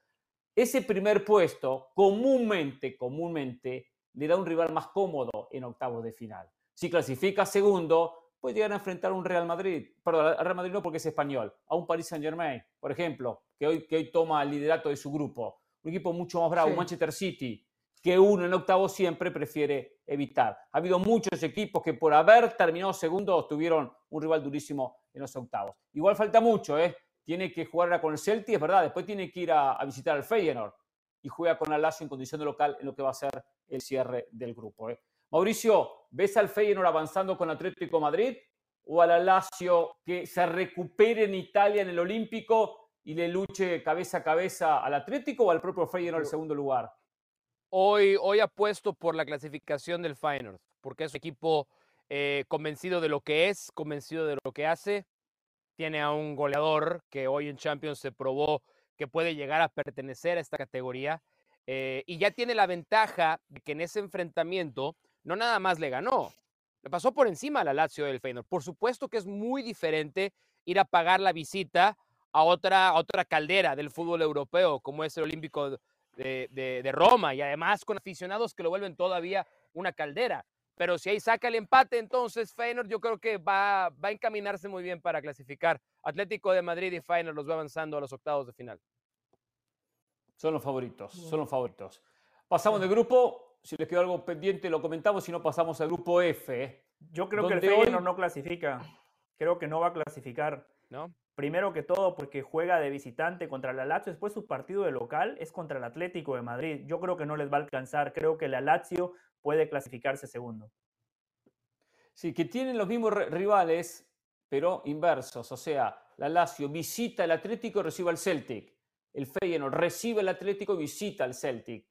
Ese primer puesto comúnmente, comúnmente, le da un rival más cómodo en octavos de final. Si clasifica segundo, puede llegar a enfrentar a un Real Madrid, perdón, al Real Madrid no porque es español, a un Paris Saint Germain, por ejemplo, que hoy, que hoy toma el liderato de su grupo. Un equipo mucho más bravo, Manchester City, que uno en octavo siempre prefiere evitar. Ha habido muchos equipos que por haber terminado segundo tuvieron un rival durísimo en los octavos. Igual falta mucho, ¿eh? Tiene que jugar con el Celtic, es verdad, después tiene que ir a, visitar al Feyenoord y juega con el Lazio en condición de local en lo que va a ser el cierre del grupo. ¿eh? Mauricio, ¿ves al Feyenoord avanzando con Atlético Madrid o al Lazio que se recupere en Italia en el Olímpico y le luche cabeza a cabeza al Atlético o al propio Feyenoord en el segundo lugar? Hoy, hoy apuesto por la clasificación del Feyenoord, porque es un equipo eh, convencido de lo que es, convencido de lo que hace. Tiene a un goleador que hoy en Champions se probó que puede llegar a pertenecer a esta categoría. Eh, y ya tiene la ventaja de que en ese enfrentamiento no nada más le ganó, le pasó por encima a la Lazio del Feyenoord. Por supuesto que es muy diferente ir a pagar la visita a otra, a otra caldera del fútbol europeo, como es el Olímpico de, Roma y además con aficionados que lo vuelven todavía una caldera. Pero si ahí saca el empate, entonces Feyenoord yo creo que va, va a encaminarse muy bien para clasificar. Atlético de Madrid y Feyenoord los va avanzando a los octavos de final. Son los favoritos, son los favoritos. Pasamos de grupo, si les quedó algo pendiente lo comentamos, si no pasamos al grupo F. ¿eh? Yo creo que el Feyenoord no clasifica, creo que no va a clasificar. ¿No? Primero que todo porque juega de visitante contra la Lazio, después su partido de local es contra el Atlético de Madrid. Yo creo que no les va a alcanzar, creo que la Lazio puede clasificarse segundo. Sí, que tienen los mismos rivales, pero inversos, o sea, la Lazio visita el Atlético y recibe al Celtic. El Feyenoord recibe el Atlético y visita al Celtic.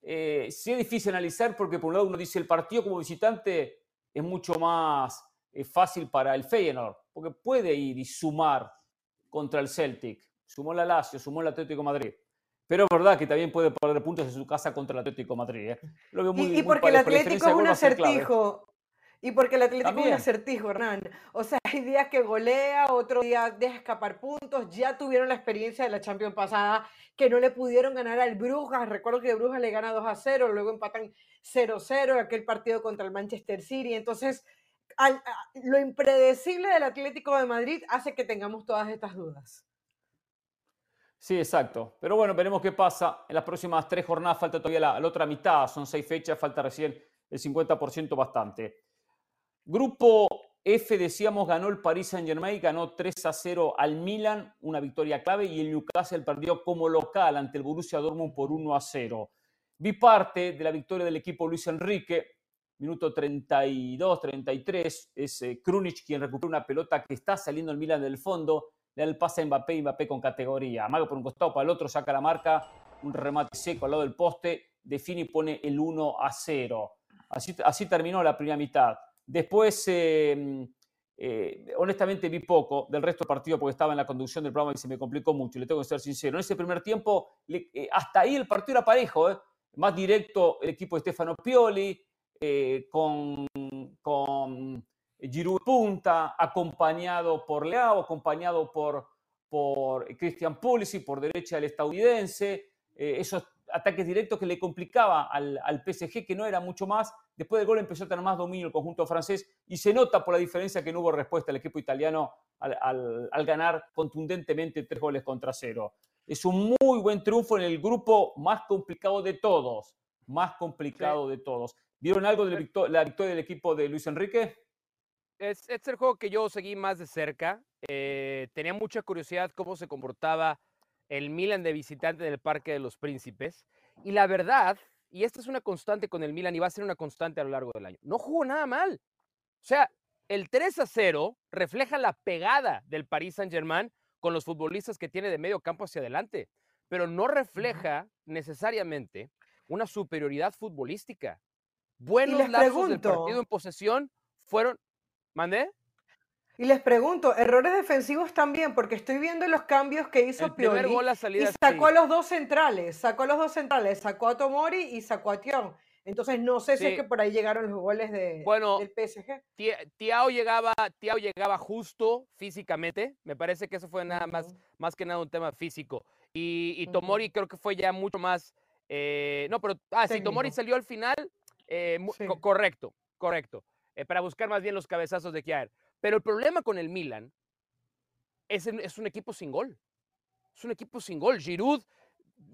Eh, sí es difícil analizar porque por un lado uno dice el partido como visitante es mucho más eh, fácil para el Feyenoord, porque puede ir y sumar contra el Celtic, sumó la Lazio, sumó el Atlético Madrid. Pero es verdad que también puede perder puntos en su casa contra el Atlético Madrid. ¿eh? y, porque el Atlético es un acertijo. Y porque el Atlético es un acertijo, Hernán. O sea, hay días que golea, otros días deja escapar puntos. Ya tuvieron la experiencia de la Champions pasada que no le pudieron ganar al Brujas. Recuerdo que Brujas le gana 2 a 0, luego empatan 0-0 aquel partido contra el Manchester City. Entonces, lo impredecible del Atlético de Madrid hace que tengamos todas estas dudas. Sí, exacto. Pero bueno, veremos qué pasa. En las próximas tres jornadas falta todavía la, otra mitad, son seis fechas, falta recién el 50% bastante. Grupo F, decíamos, ganó el Paris Saint-Germain, ganó 3 a 0 al Milan, una victoria clave, y el Newcastle perdió como local ante el Borussia Dortmund por 1 a 0. Vi parte de la victoria del equipo Luis Enrique, minuto 32, 33, es eh, Krunic quien recupera una pelota que está saliendo el Milan del fondo, le da el pase a Mbappé, Mbappé con categoría, amaga por un costado, para el otro, saca la marca, un remate seco al lado del poste, define y pone el 1 a 0. Así, así terminó la primera mitad. Después, em, eh, honestamente, vi poco del resto del partido porque estaba en la conducción del programa y se me complicó mucho, le tengo que ser sincero. En ese primer tiempo, eh, hasta ahí el partido era parejo, más directo el equipo de Stefano Pioli, eh, con, con Giroud punta, acompañado por Leao, acompañado por, por Christian Pulisic, por derecha el estadounidense, eh, esos ataques directos que le complicaba al, al, PSG, que no era mucho más. Después del gol empezó a tener más dominio el conjunto francés y se nota por la diferencia que no hubo respuesta. El equipo italiano al, ganar contundentemente tres goles contra cero. Es un muy buen triunfo en el grupo más complicado de todos, más complicado de todos. ¿Vieron algo de la victoria, del equipo de Luis Enrique? Es, es el juego que yo seguí más de cerca. Eh, tenía mucha curiosidad cómo se comportaba el Milan de visitante del Parque de los Príncipes. Y la verdad, y esta es una constante con el Milan y va a ser una constante a lo largo del año, no jugó nada mal. O sea, el 3 a 0 refleja la pegada del Paris Saint-Germain con los futbolistas que tiene de medio campo hacia adelante, pero no refleja necesariamente una superioridad futbolística. Buenos lazos del partido en posesión fueron. ¿Mandé? Y les pregunto, errores defensivos también, porque estoy viendo los cambios que hizo Pioli y sacó a los dos centrales, sacó a los dos centrales, sacó a Tomori y sacó a Tion. Entonces no sé si es que por ahí llegaron los goles de, bueno, del PSG. Tiao llegaba, Tiao llegaba justo físicamente. Me parece que eso fue nada más, más que nada un tema físico. Y, Tomori creo que fue ya mucho más. Eh, no, pero ah, sí, Tomori salió al final. Eh, correcto, correcto. Eh, para buscar más bien los cabezazos de Kiaer. Pero el problema con el Milan es, es un equipo sin gol. Es un equipo sin gol. Giroud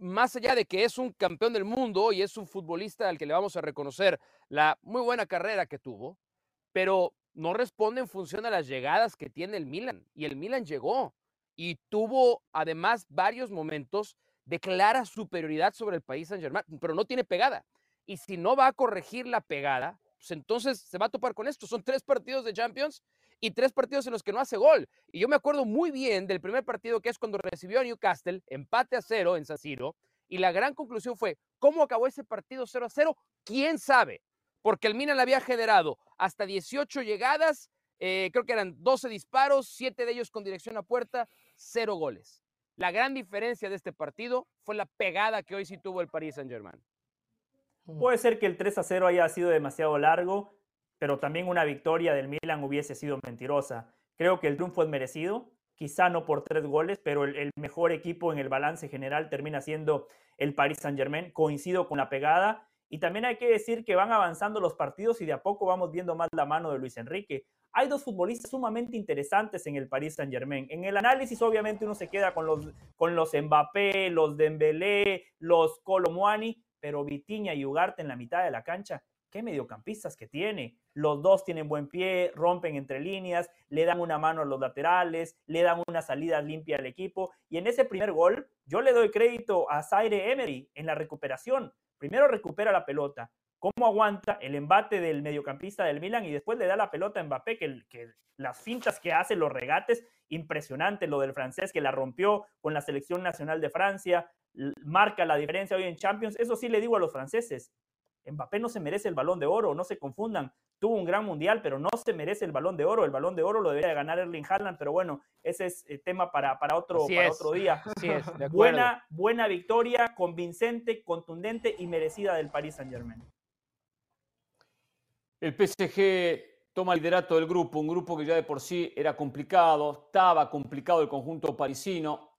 más allá de que es un campeón del mundo y es un futbolista al que le vamos a reconocer la muy buena carrera que tuvo, pero no responde en función a las llegadas que tiene el Milan. Y el Milan llegó y tuvo además varios momentos de clara superioridad sobre el país Saint Germain, pero no tiene pegada. Y si no va a corregir la pegada, pues entonces se va a topar con esto. Son tres partidos de Champions y tres partidos en los que no hace gol. Y yo me acuerdo muy bien del primer partido que es cuando recibió a Newcastle, empate a cero en San y la gran conclusión fue, ¿cómo acabó ese partido 0 a 0? ¿Quién sabe? Porque el Milan había generado hasta 18 llegadas, eh, creo que eran 12 disparos, 7 de ellos con dirección a puerta, 0 goles. La gran diferencia de este partido fue la pegada que hoy sí tuvo el Paris Saint-Germain. Puede ser que el 3 a 0 haya sido demasiado largo, pero también una victoria del Milan hubiese sido mentirosa. Creo que el triunfo es merecido, quizá no por tres goles, pero el, mejor equipo en el balance general termina siendo el Paris Saint-Germain. Coincido con la pegada. Y también hay que decir que van avanzando los partidos y de a poco vamos viendo más la mano de Luis Enrique. Hay dos futbolistas sumamente interesantes en el Paris Saint-Germain. En el análisis, obviamente, uno se queda con los, con los Mbappé, los Dembélé, los Colomuani, pero Vitiña y Ugarte en la mitad de la cancha qué mediocampistas que tiene. Los dos tienen buen pie, rompen entre líneas, le dan una mano a los laterales, le dan una salida limpia al equipo. Y en ese primer gol, yo le doy crédito a Zaire Emery en la recuperación. Primero recupera la pelota, cómo aguanta el embate del mediocampista del Milan y después le da la pelota a Mbappé, que, que, las fintas que hace, los regates, impresionante lo del francés que la rompió con la selección nacional de Francia, marca la diferencia hoy en Champions. Eso sí le digo a los franceses, Mbappé no se merece el balón de oro, no se confundan. Tuvo un gran mundial, pero no se merece el balón de oro. El balón de oro lo debería ganar Erling Haaland, pero bueno, ese es eh, tema para, para, otro, para otro día. [LAUGHS] buena, buena victoria, convincente, contundente y merecida del Paris Saint Germain. El PSG toma el liderato del grupo, un grupo que ya de por sí era complicado, estaba complicado el conjunto parisino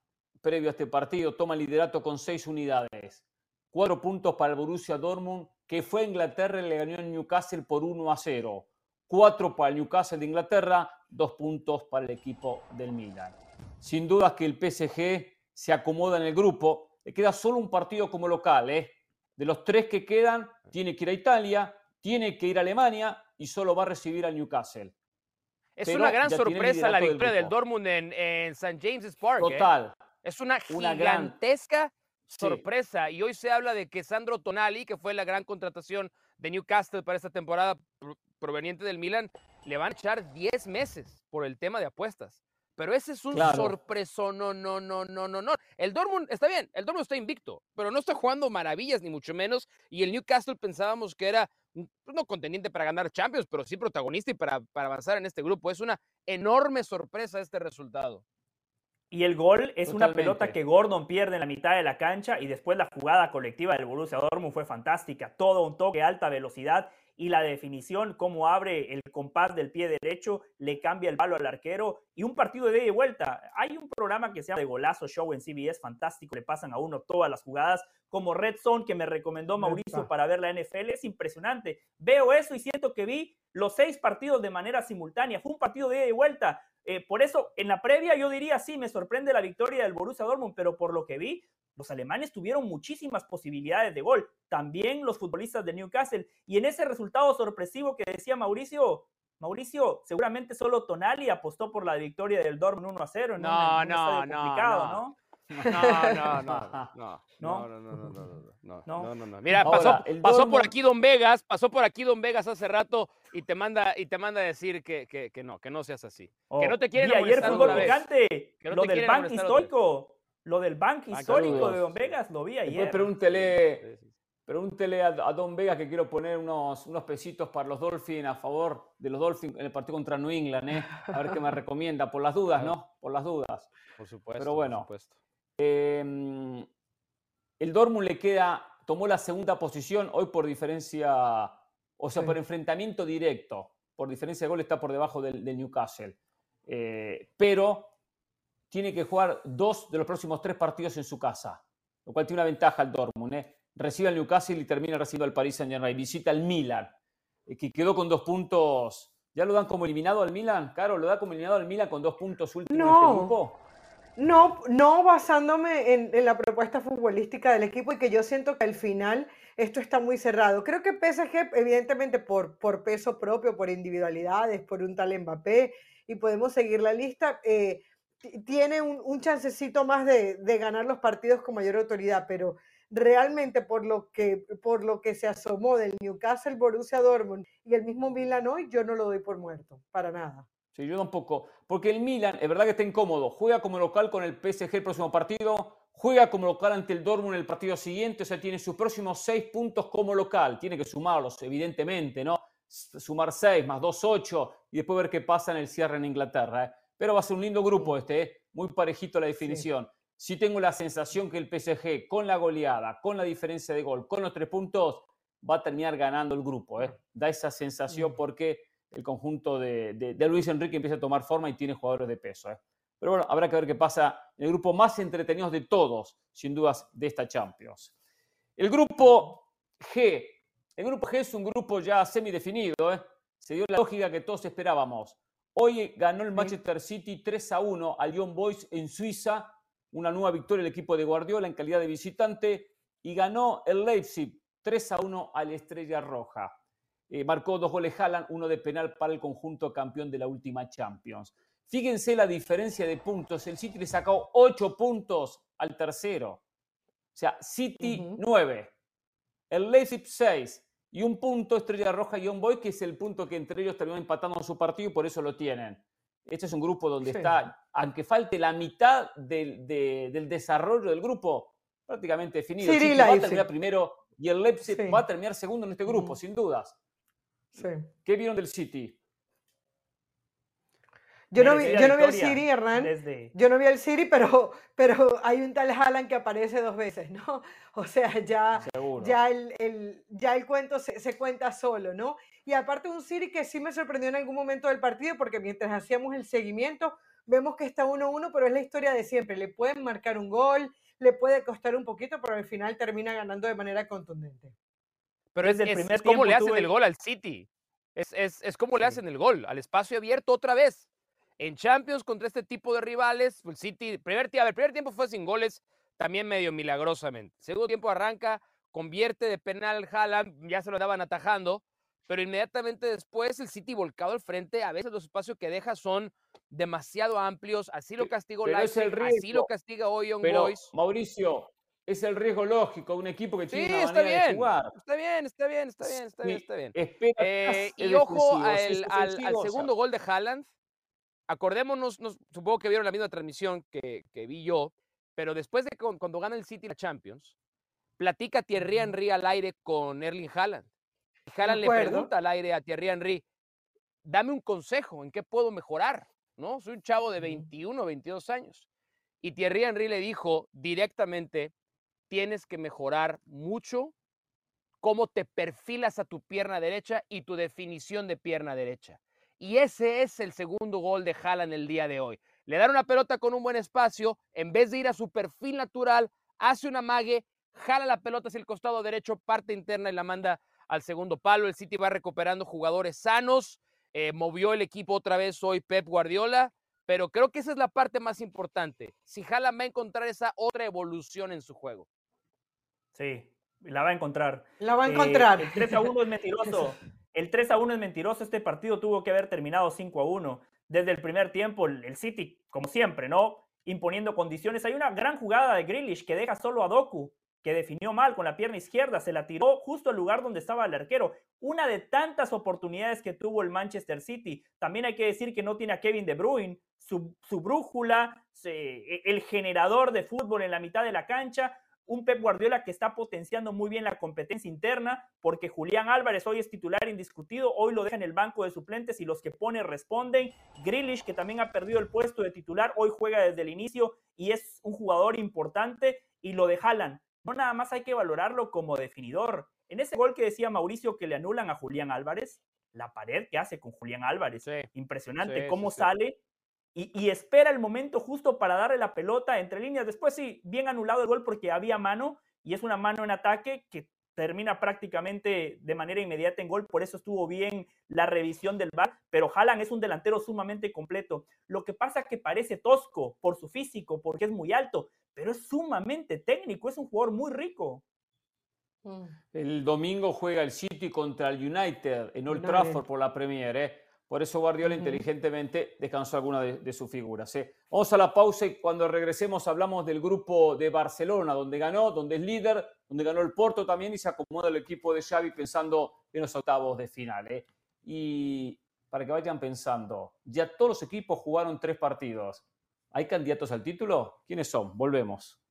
previo a este partido, toma el liderato con seis unidades. Cuatro puntos para el Borussia Dortmund, que fue a Inglaterra y le ganó en Newcastle por 1 a 0. Cuatro para el Newcastle de Inglaterra, dos puntos para el equipo del Milan. Sin duda que el PSG se acomoda en el grupo. Le queda solo un partido como local. ¿eh? De los tres que quedan, tiene que ir a Italia, tiene que ir a Alemania y solo va a recibir al Newcastle. Es una gran sorpresa la victoria del, Dortmund en, en St. James's Park. ¿eh? Es una, gigantesca sorpresa. Y hoy se habla de que Sandro Tonali, que fue la gran contratación de Newcastle para esta temporada proveniente del Milan, le van a echar 10 meses por el tema de apuestas. Pero ese es un sorpreso, no, no, no, no, no, no. El Dortmund está bien, el Dortmund está invicto, pero no está jugando maravillas, ni mucho menos. Y el Newcastle pensábamos que era, pues, no contendiente para ganar Champions, pero sí protagonista y para, para avanzar en este grupo. Es una enorme sorpresa este resultado. Y el gol es una pelota que Gordon pierde en la mitad de la cancha y después la jugada colectiva del Borussia Dortmund fue fantástica. Todo un toque, alta velocidad y la definición, cómo abre el compás del pie derecho, le cambia el palo al arquero y un partido de ida y vuelta. Hay un programa que se llama de Golazo Show en CBS, fantástico, le pasan a uno todas las jugadas, como Red Zone que me recomendó Mauricio para ver la NFL. Es impresionante. Veo eso y siento que vi los seis partidos de manera simultánea. Fue un partido de ida y vuelta. Eh, por eso, en la previa yo diría, sí, me sorprende la victoria del Borussia Dortmund, pero por lo que vi, los alemanes tuvieron muchísimas posibilidades de gol. También los futbolistas de Newcastle. Y en ese resultado sorpresivo que decía Mauricio, Mauricio, seguramente solo Tonali apostó por la victoria del Dortmund 1 a 0. No, no, no, no. No, [LAUGHS] no, no, no, no, no, no, no, no, no, no, Mira, pasó, pasó por aquí Don Vegas, pasó por aquí Don Vegas hace rato y te manda y te manda a decir que, que, que no, que no seas así, que no te quieren y ayer fútbol picante, lo del banco histórico, lo del banco histórico de Don Vegas, lo vi ayer. Después pregúntele, pregúntele a, a, Don Vegas que quiero poner unos, unos pesitos para los Dolphins a favor de los Dolphins en el partido contra New England, ¿eh? A ver qué me recomienda, por las dudas, ¿no? Por las dudas. Por supuesto. Pero bueno. Por supuesto. Eh, el Dortmund le queda, tomó la segunda posición hoy por diferencia, o sea, sí. por enfrentamiento directo. Por diferencia de gol está por debajo del, del Newcastle. Eh, pero tiene que jugar dos de los próximos tres partidos en su casa, lo cual tiene una ventaja al Dortmund. ¿eh? Recibe al Newcastle y termina recibiendo al Paris Saint-Germain. Visita al Milan, eh, que quedó con dos puntos. ¿Ya lo dan como eliminado al Milan? Caro, ¿lo da como eliminado al Milan con dos puntos últimos no. en este grupo? No, no basándome en, la propuesta futbolística del equipo y que yo siento que al final esto está muy cerrado. Creo que PSG, evidentemente por, por peso propio, por individualidades, por un tal Mbappé, y podemos seguir la lista, eh, tiene un, un, chancecito más de, de, ganar los partidos con mayor autoridad, pero realmente por lo que, por lo que se asomó del Newcastle, Borussia Dortmund y el mismo Milan hoy, yo no lo doy por muerto, para nada. Sí, yo tampoco. Porque el Milan, es verdad que está incómodo. Juega como local con el PSG el próximo partido. Juega como local ante el Dortmund el partido siguiente. O sea, tiene sus próximos seis puntos como local. Tiene que sumarlos, evidentemente, ¿no? Sumar seis más dos, ocho. Y después ver qué pasa en el cierre en Inglaterra. ¿eh? Pero va a ser un lindo grupo este, ¿eh? Muy parejito la definición. Sí. sí tengo la sensación que el PSG, con la goleada, con la diferencia de gol, con los tres puntos, va a terminar ganando el grupo. ¿eh? Da esa sensación porque el conjunto de, de, de, Luis Enrique empieza a tomar forma y tiene jugadores de peso. ¿eh? Pero bueno, habrá que ver qué pasa en el grupo más entretenido de todos, sin dudas, de esta Champions. El grupo G. El grupo G es un grupo ya semidefinido. ¿eh? Se dio la lógica que todos esperábamos. Hoy ganó el Manchester City 3 a 1 al Young Boys en Suiza. Una nueva victoria del equipo de Guardiola en calidad de visitante. Y ganó el Leipzig 3 a 1 al Estrella Roja. Eh, marcó dos goles Haaland, uno de penal para el conjunto campeón de la última Champions. Fíjense la diferencia de puntos. El City le sacó ocho puntos al tercero. O sea, City uh -huh. 9, el Leipzig 6 y un punto Estrella Roja y Young Boy, que es el punto que entre ellos terminó empatando en su partido y por eso lo tienen. Este es un grupo donde sí. está, aunque falte la mitad del, de, del desarrollo del grupo, prácticamente definido. Sí, City va a terminar primero y el Leipzig sí. va a terminar segundo en este grupo, uh -huh. sin dudas. Sí. ¿Qué vieron del City? Yo no, vi, yo no vi City, Hernán. Desde... Yo no vi el City, pero, [LAUGHS] pero hay un tal Haaland que aparece dos veces, ¿no? [LAUGHS] O sea, ya, ya, el, el, ya el cuento se, se, cuenta solo, ¿no? Y aparte un City que sí me sorprendió en algún momento del partido, porque mientras hacíamos el seguimiento, vemos que está 1-1, pero es la historia de siempre. Le pueden marcar un gol, le puede costar un poquito, pero al final termina ganando de manera contundente. Pero es, es, es como le hacen tuve... el gol al City. Es, es, es como sí. le hacen el gol, al espacio abierto otra vez. En Champions contra este tipo de rivales, el City, primer, a ver, primer tiempo fue sin goles, también medio milagrosamente. Segundo tiempo arranca, convierte de penal Haaland, ya se lo daban atajando, pero inmediatamente después el City volcado al frente, a veces los espacios que deja son demasiado amplios, así lo castigó Leipzig, así lo castiga hoy Young pero, Boys. Mauricio, es el riesgo lógico de un equipo que tiene sí, una está manera bien, de jugar. Está bien, está bien, está bien, está bien, está bien. Espera, eh, y ojo al, al, al, segundo gol de Haaland, acordémonos, nos, supongo que vieron la misma transmisión que, que vi yo, pero después de cuando, cuando gana el City la Champions, platica Thierry Henry al aire con Erling Haaland. Y Haaland le pregunta al aire a Thierry Henry, dame un consejo, ¿en qué puedo mejorar? ¿No? Soy un chavo de 21, 22 años. Y Thierry Henry le dijo directamente, tienes que mejorar mucho cómo te perfilas a tu pierna derecha y tu definición de pierna derecha. Y ese es el segundo gol de Haaland el día de hoy. Le dan una pelota con un buen espacio, en vez de ir a su perfil natural, hace una mague, jala la pelota hacia el costado derecho, parte interna y la manda al segundo palo. El City va recuperando jugadores sanos, eh, movió el equipo otra vez hoy Pep Guardiola, pero creo que esa es la parte más importante. Si Haaland va a encontrar esa otra evolución en su juego. Sí, la va a encontrar. La va a encontrar. el 3 a 1 es mentiroso. El 3 a 1 es mentiroso. Este partido tuvo que haber terminado 5 a 1. Desde el primer tiempo, el City, como siempre, ¿no? Imponiendo condiciones. Hay una gran jugada de Grealish que deja solo a Doku que definió mal con la pierna izquierda, se la tiró justo al lugar donde estaba el arquero. Una de tantas oportunidades que tuvo el Manchester City. También hay que decir que no tiene a Kevin De Bruyne, su, brújula, e, el generador de fútbol en la mitad de la cancha. Un Pep Guardiola que está potenciando muy bien la competencia interna, porque Julián Álvarez hoy es titular indiscutido, hoy lo deja en el banco de suplentes y los que pone responden. Grealish, que también ha perdido el puesto de titular, hoy juega desde el inicio y es un jugador importante. Y lo de Haaland, no nada más hay que valorarlo como definidor. En ese gol que decía Mauricio que le anulan a Julián Álvarez, la pared que hace con Julián Álvarez, impresionante cómo sale y, espera el momento justo para darle la pelota entre líneas. Después sí, bien anulado el gol porque había mano y es una mano en ataque que termina prácticamente de manera inmediata en gol, por eso estuvo bien la revisión del VAR, pero Haaland es un delantero sumamente completo. Lo que pasa es que parece tosco por su físico, porque es muy alto, pero es sumamente técnico, es un jugador muy rico. Mm. El domingo juega el City contra el United en Old Trafford por la Premier. ¿eh? Por eso Guardiola inteligentemente descansó alguna de, sus figuras. ¿eh? Vamos a la pausa y cuando regresemos hablamos del grupo de Barcelona, donde ganó, donde es líder, donde ganó el Porto también y se acomoda el equipo de Xavi pensando en los octavos de final. ¿eh? Y para que vayan pensando, ya todos los equipos jugaron tres partidos. ¿Hay candidatos al título? ¿Quiénes son? Volvemos.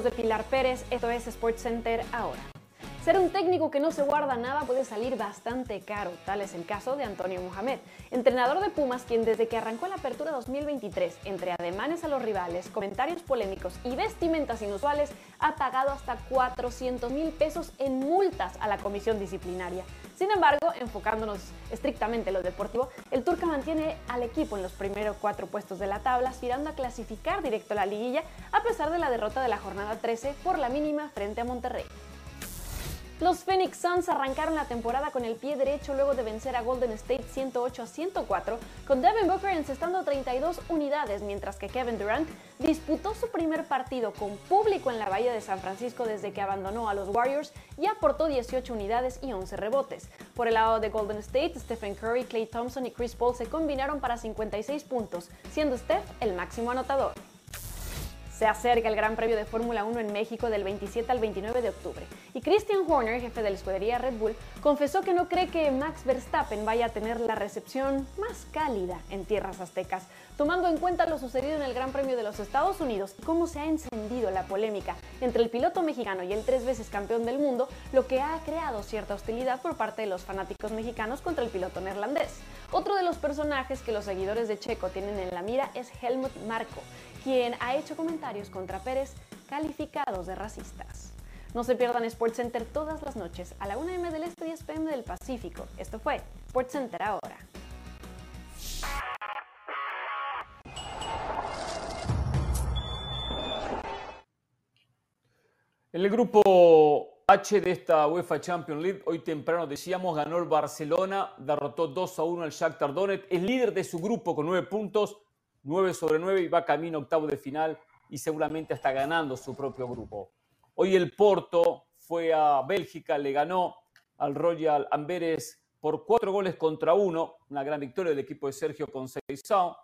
De Pilar Pérez, esto es Sports Center ahora. Ser un técnico que no se guarda nada puede salir bastante caro, tal es el caso de Antonio Mohamed, entrenador de Pumas quien desde que arrancó la apertura 2023, entre ademanes a los rivales, comentarios polémicos y vestimentas inusuales, ha pagado hasta 400 mil pesos en multas a la comisión disciplinaria. Sin embargo, enfocándonos estrictamente en lo deportivo, el Turca mantiene al equipo en los primeros cuatro puestos de la tabla, aspirando a clasificar directo a la liguilla, a pesar de la derrota de la jornada 13 por la mínima frente a Monterrey. Los Phoenix Suns arrancaron la temporada con el pie derecho luego de vencer a Golden State 108 a 104, con Devin Booker encestando 32 unidades, mientras que Kevin Durant disputó su primer partido con público en la Bahía de San Francisco desde que abandonó a los Warriors y aportó 18 unidades y 11 rebotes. Por el lado de Golden State, Stephen Curry, Clay Thompson y Chris Paul se combinaron para 56 puntos, siendo Steph el máximo anotador. Se acerca el Gran Premio de Fórmula 1 en México del 27 al 29 de octubre y Christian Horner, jefe de la escudería Red Bull, confesó que no cree que Max Verstappen vaya a tener la recepción más cálida en tierras aztecas, tomando en cuenta lo sucedido en el Gran Premio de los Estados Unidos y cómo se ha encendido la polémica entre el piloto mexicano y el tres veces campeón del mundo, lo que ha creado cierta hostilidad por parte de los fanáticos mexicanos contra el piloto neerlandés. Otro de los personajes que los seguidores de Checo tienen en la mira es Helmut Marko, quien ha hecho comentarios contra Pérez calificados de racistas. No se pierdan SportsCenter todas las noches a la 1 m del Este y 10 pm del Pacífico. Esto fue SportsCenter ahora. En el grupo H de esta UEFA Champions League, hoy temprano decíamos, ganó el Barcelona, derrotó 2 a 1 al Shakhtar Donetsk, es líder de su grupo con 9 puntos, 9 sobre 9 y va camino octavo de final y seguramente está ganando su propio grupo. Hoy el Porto fue a Bélgica, le ganó al Royal Amberes por cuatro goles contra uno, una gran victoria del equipo de Sergio Conceição,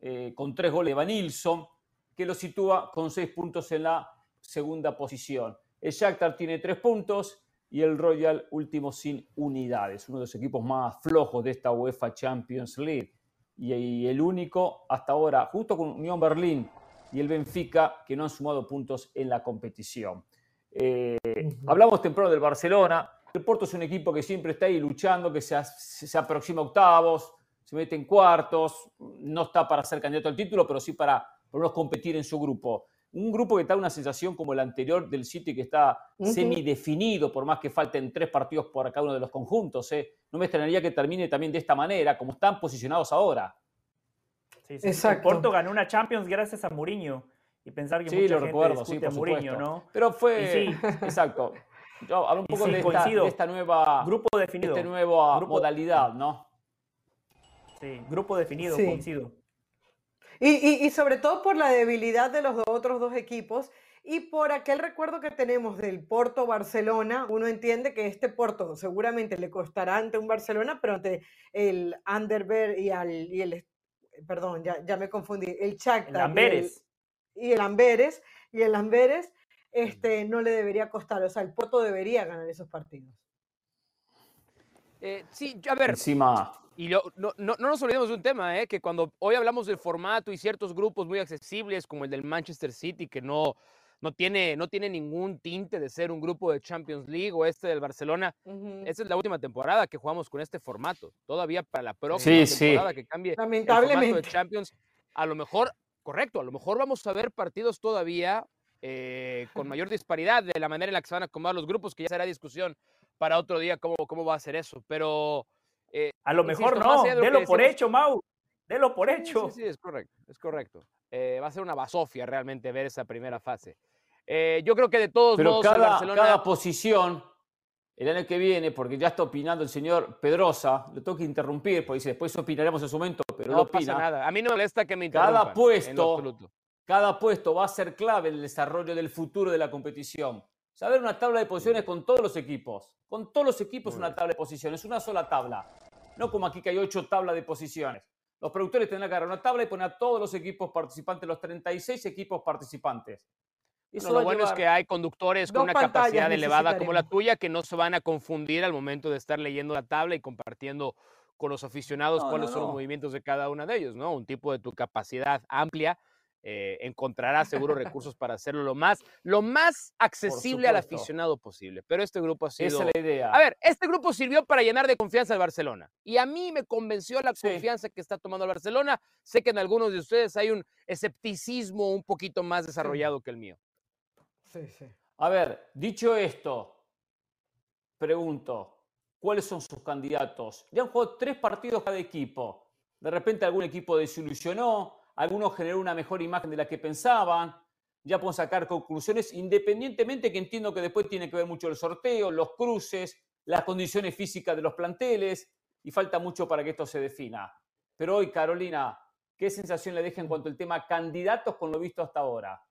eh, con tres goles de Van Nilsson, que lo sitúa con seis puntos en la segunda posición. El Shakhtar tiene tres puntos y el Royal último sin unidades, uno de los equipos más flojos de esta UEFA Champions League y el único hasta ahora, justo con Unión Berlín y el Benfica, que no han sumado puntos en la competición. Eh, hablamos temprano del Barcelona. El Porto es un equipo que siempre está ahí luchando, que se, se aproxima a octavos, se mete en cuartos, no está para ser candidato al título, pero sí para por competir en su grupo. Un grupo que está una sensación como el anterior del City que está semidefinido, por más que falten tres partidos por cada uno de los conjuntos. ¿eh? No me extrañaría que termine también de esta manera, como están posicionados ahora. Sí, sí. Exacto. Porto ganó una Champions gracias a Mourinho. Y pensar que sí, mucha lo recuerdo, sí, por Mourinho, ¿no? Pero fue, sí. exacto. Yo hablo un poco de, esta, nueva, grupo definido. De esta nueva modalidad, ¿no? Sí, grupo definido, coincido. Y, sobre todo por la debilidad de los otros dos equipos y por aquel recuerdo que tenemos del Porto Barcelona, uno entiende que este Porto seguramente le costará ante un Barcelona, pero ante el Anderberg y, al, y el, perdón, ya, ya me confundí, el Shakhtar y el Amberes, y el Amberes este, no le debería costar, o sea, el Porto debería ganar esos partidos. Eh, sí, a ver. Encima, y no, no, no, nos olvidemos de un tema, ¿eh? que cuando hoy hablamos del formato y ciertos grupos muy accesibles, como el del Manchester City, que no, no, tiene, no tiene ningún tinte de ser un grupo de Champions League o este del Barcelona, esta es la última temporada que jugamos con este formato. Todavía para la próxima temporada que cambie el formato de Champions, a lo mejor, correcto, a lo mejor vamos a ver partidos todavía eh, con mayor disparidad de la manera en la que se van a acomodar los grupos, que ya será discusión para otro día cómo, cómo va a ser eso. Pero eh, a lo mejor no, délo por hecho, Mau. Délo por hecho. Sí, sí, es correcto, es correcto. Eh, va a ser una basofia realmente ver esa primera fase. Eh, yo creo que de todos Pero modos, cada, cada posición, el año que viene, porque ya está opinando el señor Pedrosa, lo tengo que interrumpir, porque dice, después opinaremos en su momento, pero no, opina. pasa nada. A mí no me molesta que me interrumpan. Cada puesto, cada puesto va a ser clave en el desarrollo del futuro de la competición. Saber una tabla de posiciones con todos los equipos. Con todos los equipos una tabla de posiciones, una sola tabla. No como aquí que hay ocho tablas de posiciones. Los productores tendrán que agarrar una tabla y poner a todos los equipos participantes, los 36 equipos participantes. lo bueno es que hay conductores con una capacidad elevada como la tuya que no se van a confundir al momento de estar leyendo la tabla y compartiendo con los aficionados cuáles son los movimientos de cada uno de ellos, ¿no? Un tipo de tu capacidad amplia eh, encontrará seguro recursos [LAUGHS] para hacerlo lo más, lo más accesible al aficionado posible. Pero este grupo ha sido. Esa es la idea. A ver, este grupo sirvió para llenar de confianza al Barcelona. Y a mí me convenció la confianza que está tomando el Barcelona. Sé que en algunos de ustedes hay un escepticismo un poquito más desarrollado que el mío. Sí, sí. A ver, dicho esto, pregunto, ¿cuáles son sus candidatos? Ya han jugado tres partidos cada equipo. De repente algún equipo desilusionó, algunos generó una mejor imagen de la que pensaban, ya pueden sacar conclusiones, independientemente que entiendo que después tiene que ver mucho el sorteo, los cruces, las condiciones físicas de los planteles, y falta mucho para que esto se defina. Pero hoy, Carolina, ¿qué sensación le deja en cuanto al tema candidatos con lo visto hasta ahora?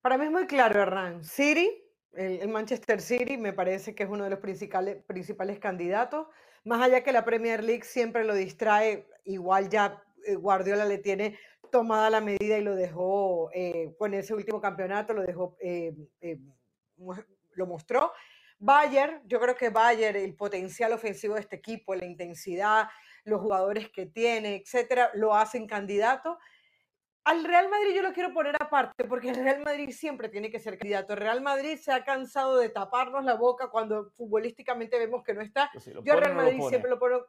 Para mí es muy claro, Hernán. City, el, Manchester City, me parece que es uno de los principales, principales candidatos. Más allá que la Premier League siempre lo distrae, igual ya Guardiola le tiene tomada la medida y lo dejó eh, con ese último campeonato, lo dejó, eh, lo mostró. Bayern, yo creo que Bayern, el potencial ofensivo de este equipo, la intensidad, los jugadores que tiene, etcétera, lo hacen candidato. Al Real Madrid yo lo quiero poner aparte, porque el Real Madrid siempre tiene que ser candidato. El Real Madrid se ha cansado de taparnos la boca cuando futbolísticamente vemos que no está. Pues yo al Real Madrid siempre lo pongo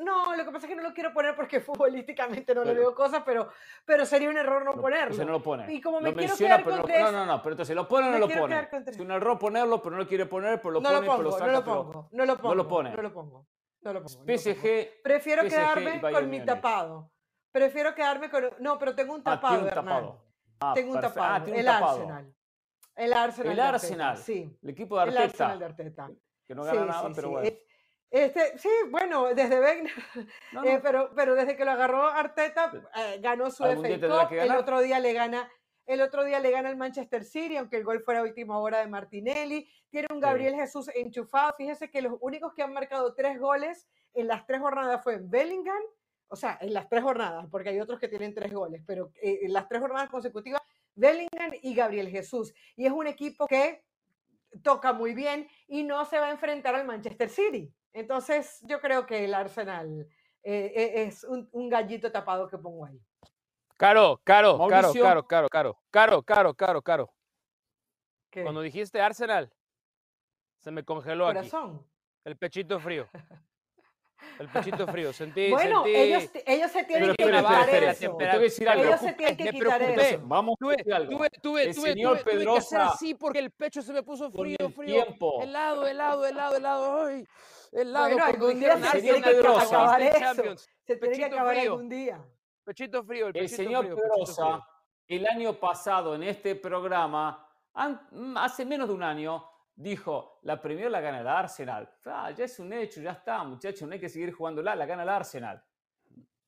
no, lo que pasa es que no lo quiero poner porque futbolísticamente no le veo cosas, pero, pero sería un error no ponerlo. Se no lo pone. Y como me quiero quedar con tres, No, no, no, pero entonces lo pone o no lo pone. Es un error ponerlo, pero no lo quiere poner, pero lo pone, pero lo saca. No lo pongo, no lo pongo. No lo pone. No lo pongo. No lo pongo. PSG. Prefiero quedarme con mi tapado. Prefiero quedarme con. No, pero tengo un tapado, ah, tapado. Ah, tengo un tapado. Ah, el Arsenal. El Arsenal. El Arsenal. Sí. El equipo de Arteta. El Arsenal de Arteta. Que no gana nada, pero bueno. Este, sí, bueno, desde Wegner, eh, pero, pero desde que lo agarró Arteta, eh, ganó su FA Cup, el otro día le gana, el otro día le gana el Manchester City, aunque el gol fuera última hora de Martinelli, tiene un Gabriel Jesús enchufado, fíjese que los únicos que han marcado tres goles en las tres jornadas fue Bellingham, o sea, en las tres jornadas, porque hay otros que tienen tres goles, pero eh, en las tres jornadas consecutivas, Bellingham y Gabriel Jesús, y es un equipo que toca muy bien y no se va a enfrentar al Manchester City. Entonces, yo creo que el Arsenal eh, e, es un, gallito tapado que pongo ahí. Caro, caro, caro, caro, caro, caro, caro, caro, caro. ¿Qué? Cuando dijiste Arsenal, se me congeló aquí. El pechito frío. [LAUGHS] El pechito frío, sentí. Bueno, sentí... Ellos, ellos se tienen que quitar eso. Ellos se tienen que quitar eso. Vamos tuve, a algo. Tuve, tuve, el tuve, señor tuve, Pedrosa, tuve que hacer así porque el pecho se me puso frío, el frío. Tiempo. Helado, helado, helado, helado. Ay, helado. Bueno, cuando algún día dijeron se señor tiene que acabar Champions, eso. Champions. Se tiene que Pechito acabar frío. algún día. Pechito frío, el señor frío, Pedrosa, el año pasado en este programa, an- hace menos de un año, dijo, la Premier la gana el Arsenal. Ah, ya es un hecho, ya está, muchachos, no hay que seguir jugándola, la gana el Arsenal.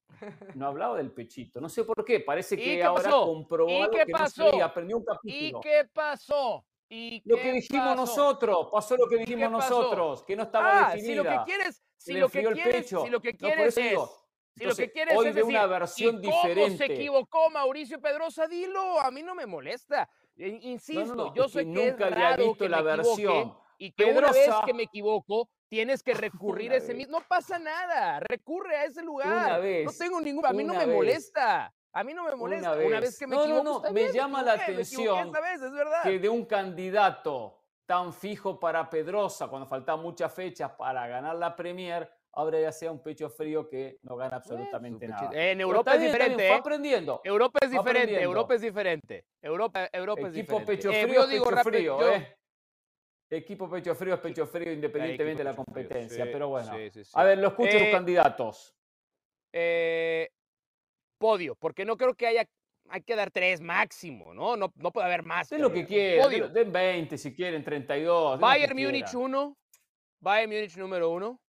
[LAUGHS] No hablaba del pechito, no sé por qué, parece ¿Y que ahora pasó? comprobó ¿Y algo qué que no pasó? sabía, aprendió un ¿Y capítulo. qué pasó? ¿Y Lo qué que dijimos pasó? nosotros, pasó lo que dijimos nosotros, que no estaba Ah, si lo que definida. quieres, si lo que quieres, pecho. si lo que No, quieres eso es, digo, si lo que quieres hoy es de decir, una ¿y versión cómo se diferente. equivocó Mauricio Pedrosa? Dilo, a mí no me molesta. No, Insisto, no, no, yo que sé que nunca es había raro visto que la me equivoque versión. y que una vez que me equivoco tienes que [LAUGHS] recurrir Una a ese vez. mismo. No pasa nada, recurre a ese lugar. Una No vez, tengo ningún, a mí no una me vez. molesta. A mí no me molesta. Una vez, que me No, no, equivoco, no, está me bien, llama la equivoqué, me equivoqué atención esta vez, es verdad. que de un candidato tan fijo para Pedrosa, cuando faltaban muchas fechas para ganar la Premier, ahora ya sea un pecho frío que no gana absolutamente Bueno, nada. En Pero Europa es diferente, ¿eh? aprendiendo. Europa es diferente, aprendiendo. Europa es diferente. Europa, Europa es Equipo diferente. pecho Eh, frío, yo es digo pecho rápido, frío, yo- ¿eh? Equipo pecho frío es pecho frío independientemente de la competencia, sí, pero bueno. sí, sí, sí. A ver, lo escucho los Eh, candidatos. eh, podio, porque no creo que haya, hay que dar tres máximo, ¿no? No, no puede haber más. Den lo que quieran, den- den 20 si quieren, 32. den lo que Bayern Múnich quieran. 1, Bayern Múnich número uno.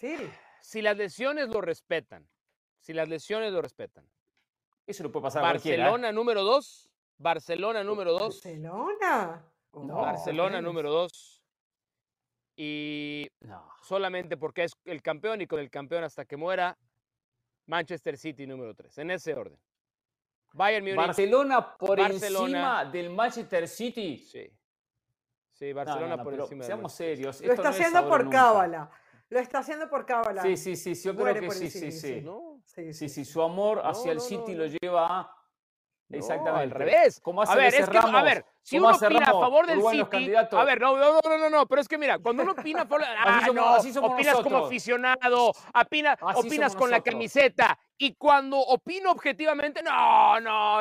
Sí. Si las lesiones lo respetan, si las lesiones lo respetan. Eso lo puede pasar a cualquiera. ¿eh? Barcelona número 2, Barcelona número 2, Barcelona. No, Barcelona Ángeles. número 2. Y No. solamente porque es el campeón y con el campeón hasta que muera, Manchester City número 3, en ese orden. Bayern Múnich. Barcelona por Barcelona. encima del Manchester City. Sí. Sí, Barcelona por encima del Seamos City. serios. Lo esto está es haciendo o por cábala. Lo está haciendo por cábala. Sí, sí, sí, yo creo que sí, sí, sí. sí. No, Sí, Sí, sí, sí, sí. su amor No, hacia el City no, lo lleva a... no, Exactamente. al revés. Como hace a ver, es que, a ver, si uno opina a favor del City, a ver, no, no, no, no, no, pero es que mira, cuando uno opina a favor, ah, somos- no, así somos opinas como aficionado, opina- Así opinas con la camiseta, y cuando opino objetivamente, no, no,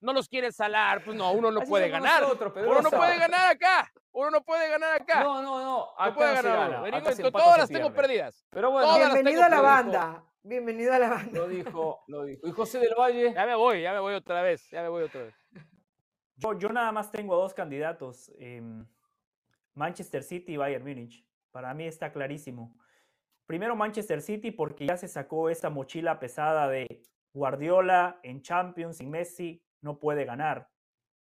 no los quieres salar, pues no, uno no Así puede ganar. nosotros, uno no puede ganar acá, uno no puede ganar acá. No, no, no. Acá no puede no ganar gana. acá todas las tengo perdidas. Pero bueno, Todas las Bienvenido tengo a la perdidas. banda. Bienvenido a la banda. lo dijo, lo dijo. Y José del Valle, Ya me voy, ya me voy otra vez, ya me voy otra vez. Yo, yo nada más tengo a dos candidatos, em, Manchester City y Bayern Múnich. Para mí está clarísimo. Primero Manchester City porque ya se sacó esa mochila pesada de Guardiola en Champions sin Messi no puede ganar.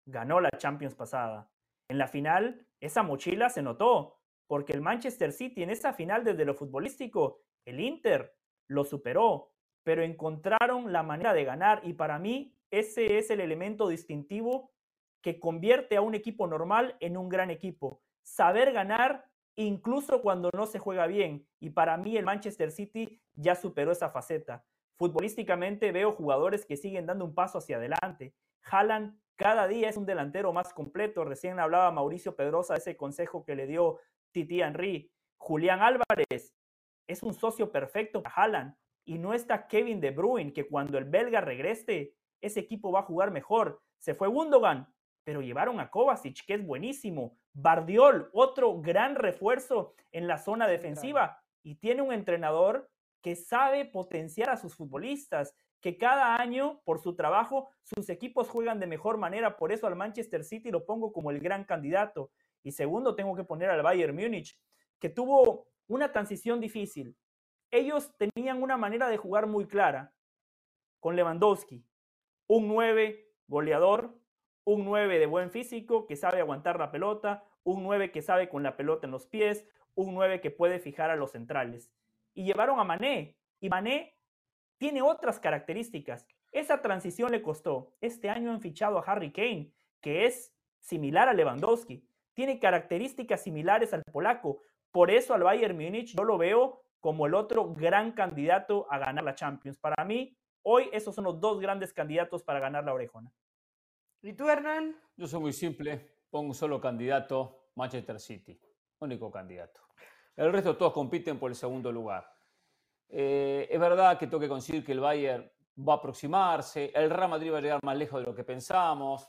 Ganó la Champions pasada. En la final esa mochila se notó porque el Manchester City en esa final desde lo futbolístico, el Inter lo superó, pero encontraron la manera de ganar y para mí ese es el elemento distintivo que convierte a un equipo normal en un gran equipo. Saber ganar incluso cuando no se juega bien. Y para mí el Manchester City ya superó esa faceta. Futbolísticamente veo jugadores que siguen dando un paso hacia adelante. Haaland cada día es un delantero más completo. Recién hablaba Mauricio Pedrosa de ese consejo que le dio Titi Henry. Julián Álvarez es un socio perfecto para Haaland. Y no está Kevin De Bruyne, que cuando el belga regrese, ese equipo va a jugar mejor. Se fue Gundogan, pero llevaron a Kovacic, que es buenísimo. Bardiol, otro gran refuerzo en la zona defensiva. Y tiene un entrenador que sabe potenciar a sus futbolistas, que cada año, por su trabajo, sus equipos juegan de mejor manera. Por eso al Manchester City lo pongo como el gran candidato. Y segundo, tengo que poner al Bayern Múnich, que tuvo una transición difícil. Ellos tenían una manera de jugar muy clara con Lewandowski, un 9 goleador, un 9 de buen físico que sabe aguantar la pelota, un 9 que sabe con la pelota en los pies, un 9 que puede fijar a los centrales. Y llevaron a Mané, y Mané tiene otras características. Esa transición le costó. Este año han fichado a Harry Kane, que es similar a Lewandowski. Tiene características similares al polaco. Por eso al Bayern Múnich yo lo veo como el otro gran candidato a ganar la Champions. Para mí, hoy esos son los dos grandes candidatos para ganar la orejona. ¿Y yo soy muy simple. Pongo un solo candidato, Manchester City. Único candidato. El resto todos compiten por el segundo lugar. Eh, es verdad que tengo que conseguir que el Bayern va a aproximarse, el Real Madrid va a llegar más lejos de lo que pensamos,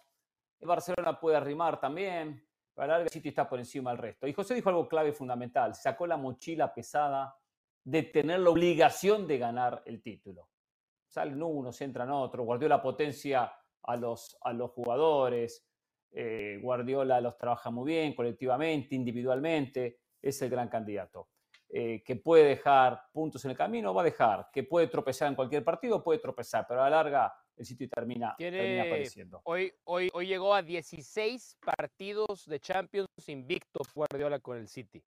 el Barcelona puede arrimar también, para la larga City está por encima del resto. Y José dijo algo clave fundamental, sacó la mochila pesada de tener la obligación de ganar el título. Salen unos, entran otros, Guardiola potencia a los, a los jugadores, eh, Guardiola los trabaja muy bien, colectivamente, individualmente, es el gran candidato. Eh, que puede dejar puntos en el camino, va a dejar. Que puede tropezar en cualquier partido, puede tropezar, pero a la larga el City termina, termina apareciendo. Hoy, hoy, hoy llegó a 16 partidos de Champions invicto Guardiola con el City.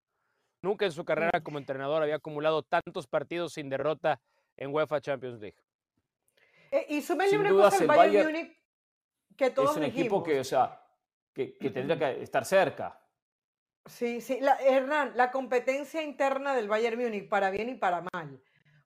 Nunca en su carrera como entrenador había acumulado tantos partidos sin derrota en UEFA Champions League. Eh, y súmele una cosa al Bayern, Munich que todos Es un equipo que, o sea, que, que tendría que estar cerca. Sí, sí, la, Hernán, la competencia interna del Bayern Múnich, para bien y para mal,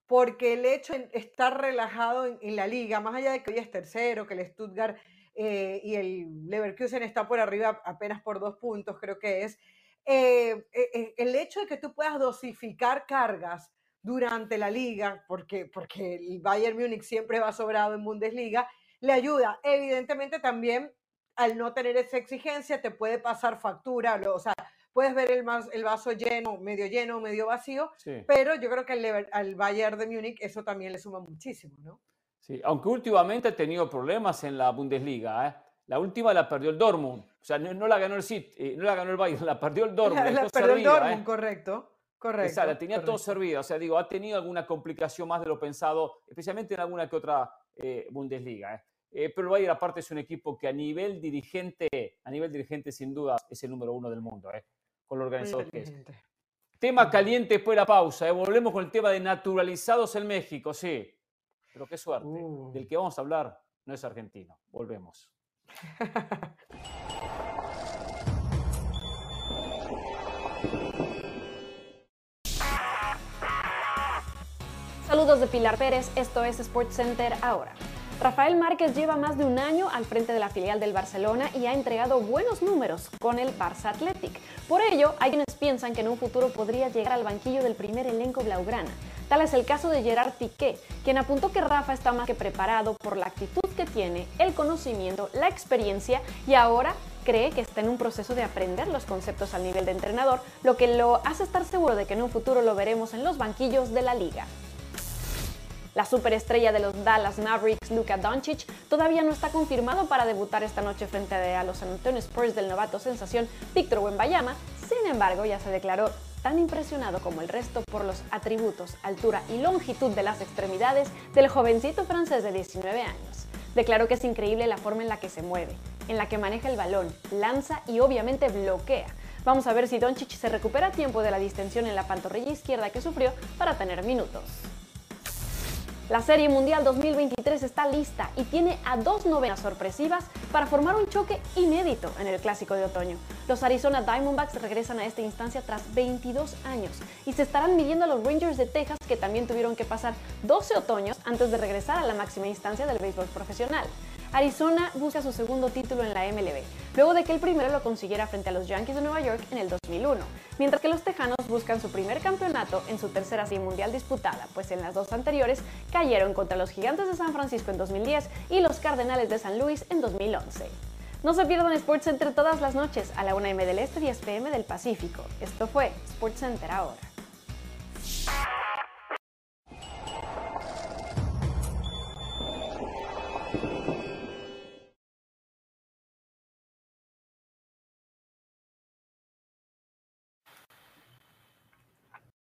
porque el hecho de estar relajado en, la liga, más allá de que hoy es tercero, que el Stuttgart eh, y el Leverkusen está por arriba apenas por dos puntos, creo que es, eh, eh, el hecho de que tú puedas dosificar cargas durante la liga, porque, porque el Bayern Múnich siempre va sobrado en Bundesliga, le ayuda. Evidentemente también al no tener esa exigencia te puede pasar factura, o sea, puedes ver el, el vaso lleno, medio lleno, medio vacío, pero yo creo que al, al Bayern de Múnich eso también le suma muchísimo, ¿no? Sí, aunque últimamente ha tenido problemas en la Bundesliga, ¿eh? La última la perdió el Dortmund, o sea, no, la ganó el City, eh, no la ganó el Bayern, la perdió el [LAUGHS] Dortmund. La, perdió el Dortmund, ¿eh? correcto. Correcto. La tenía todo servida. O sea, digo, ha tenido alguna complicación más de lo pensado, especialmente en alguna que otra Bundesliga. pero el Bayern, aparte, es un equipo que a nivel dirigente, a nivel dirigente, sin duda, es el número uno del mundo con lo organizado que es. Tema caliente después de la pausa. ¿eh? Volvemos con el tema de naturalizados en México, sí. Pero qué suerte. Uh. Del que vamos a hablar no es argentino. Volvemos. [LAUGHS] Saludos de Pilar Pérez, esto es Sports Center ahora. Rafael Márquez lleva más de un año al frente de la filial del Barcelona y ha entregado buenos números con el Barça Athletic. Por ello, hay quienes piensan que en un futuro podría llegar al banquillo del primer elenco blaugrana. Tal es el caso de Gerard Piqué, quien apuntó que Rafa está más que preparado por la actitud que tiene, el conocimiento, la experiencia y ahora cree que está en un proceso de aprender los conceptos al nivel de entrenador, lo que lo hace estar seguro de que en un futuro lo veremos en los banquillos de la liga. La superestrella de los Dallas Mavericks, Luka Doncic, todavía no está confirmado para debutar esta noche frente a los San Antonio Spurs del novato sensación Víctor Wembayama. Sin embargo, ya se declaró tan impresionado como el resto por los atributos, altura y longitud de las extremidades del jovencito francés de 19 años. Declaró que es increíble la forma en la que se mueve, en la que maneja el balón, lanza y obviamente bloquea. Vamos a ver si Doncic se recupera a tiempo de la distensión en la pantorrilla izquierda que sufrió para tener minutos. La Serie Mundial 2023 está lista y tiene a dos novenas sorpresivas para formar un choque inédito en el Clásico de Otoño. Los Arizona Diamondbacks regresan a esta instancia tras 22 años y se estarán midiendo a los Rangers de Texas que también tuvieron que pasar 12 otoños antes de regresar a la máxima instancia del béisbol profesional. Arizona busca su segundo título en la MLB, luego de que el primero lo consiguiera frente a los Yankees de Nueva York en el 2001, mientras que los Tejanos buscan su primer campeonato en su tercera serie mundial disputada, pues en las dos anteriores cayeron contra los Gigantes de San Francisco en 2010 y los Cardenales de San Luis en 2011. No se pierdan Sports Center todas las noches a la 1 m del Este 10 pm del Pacífico. Esto fue Sports Center ahora.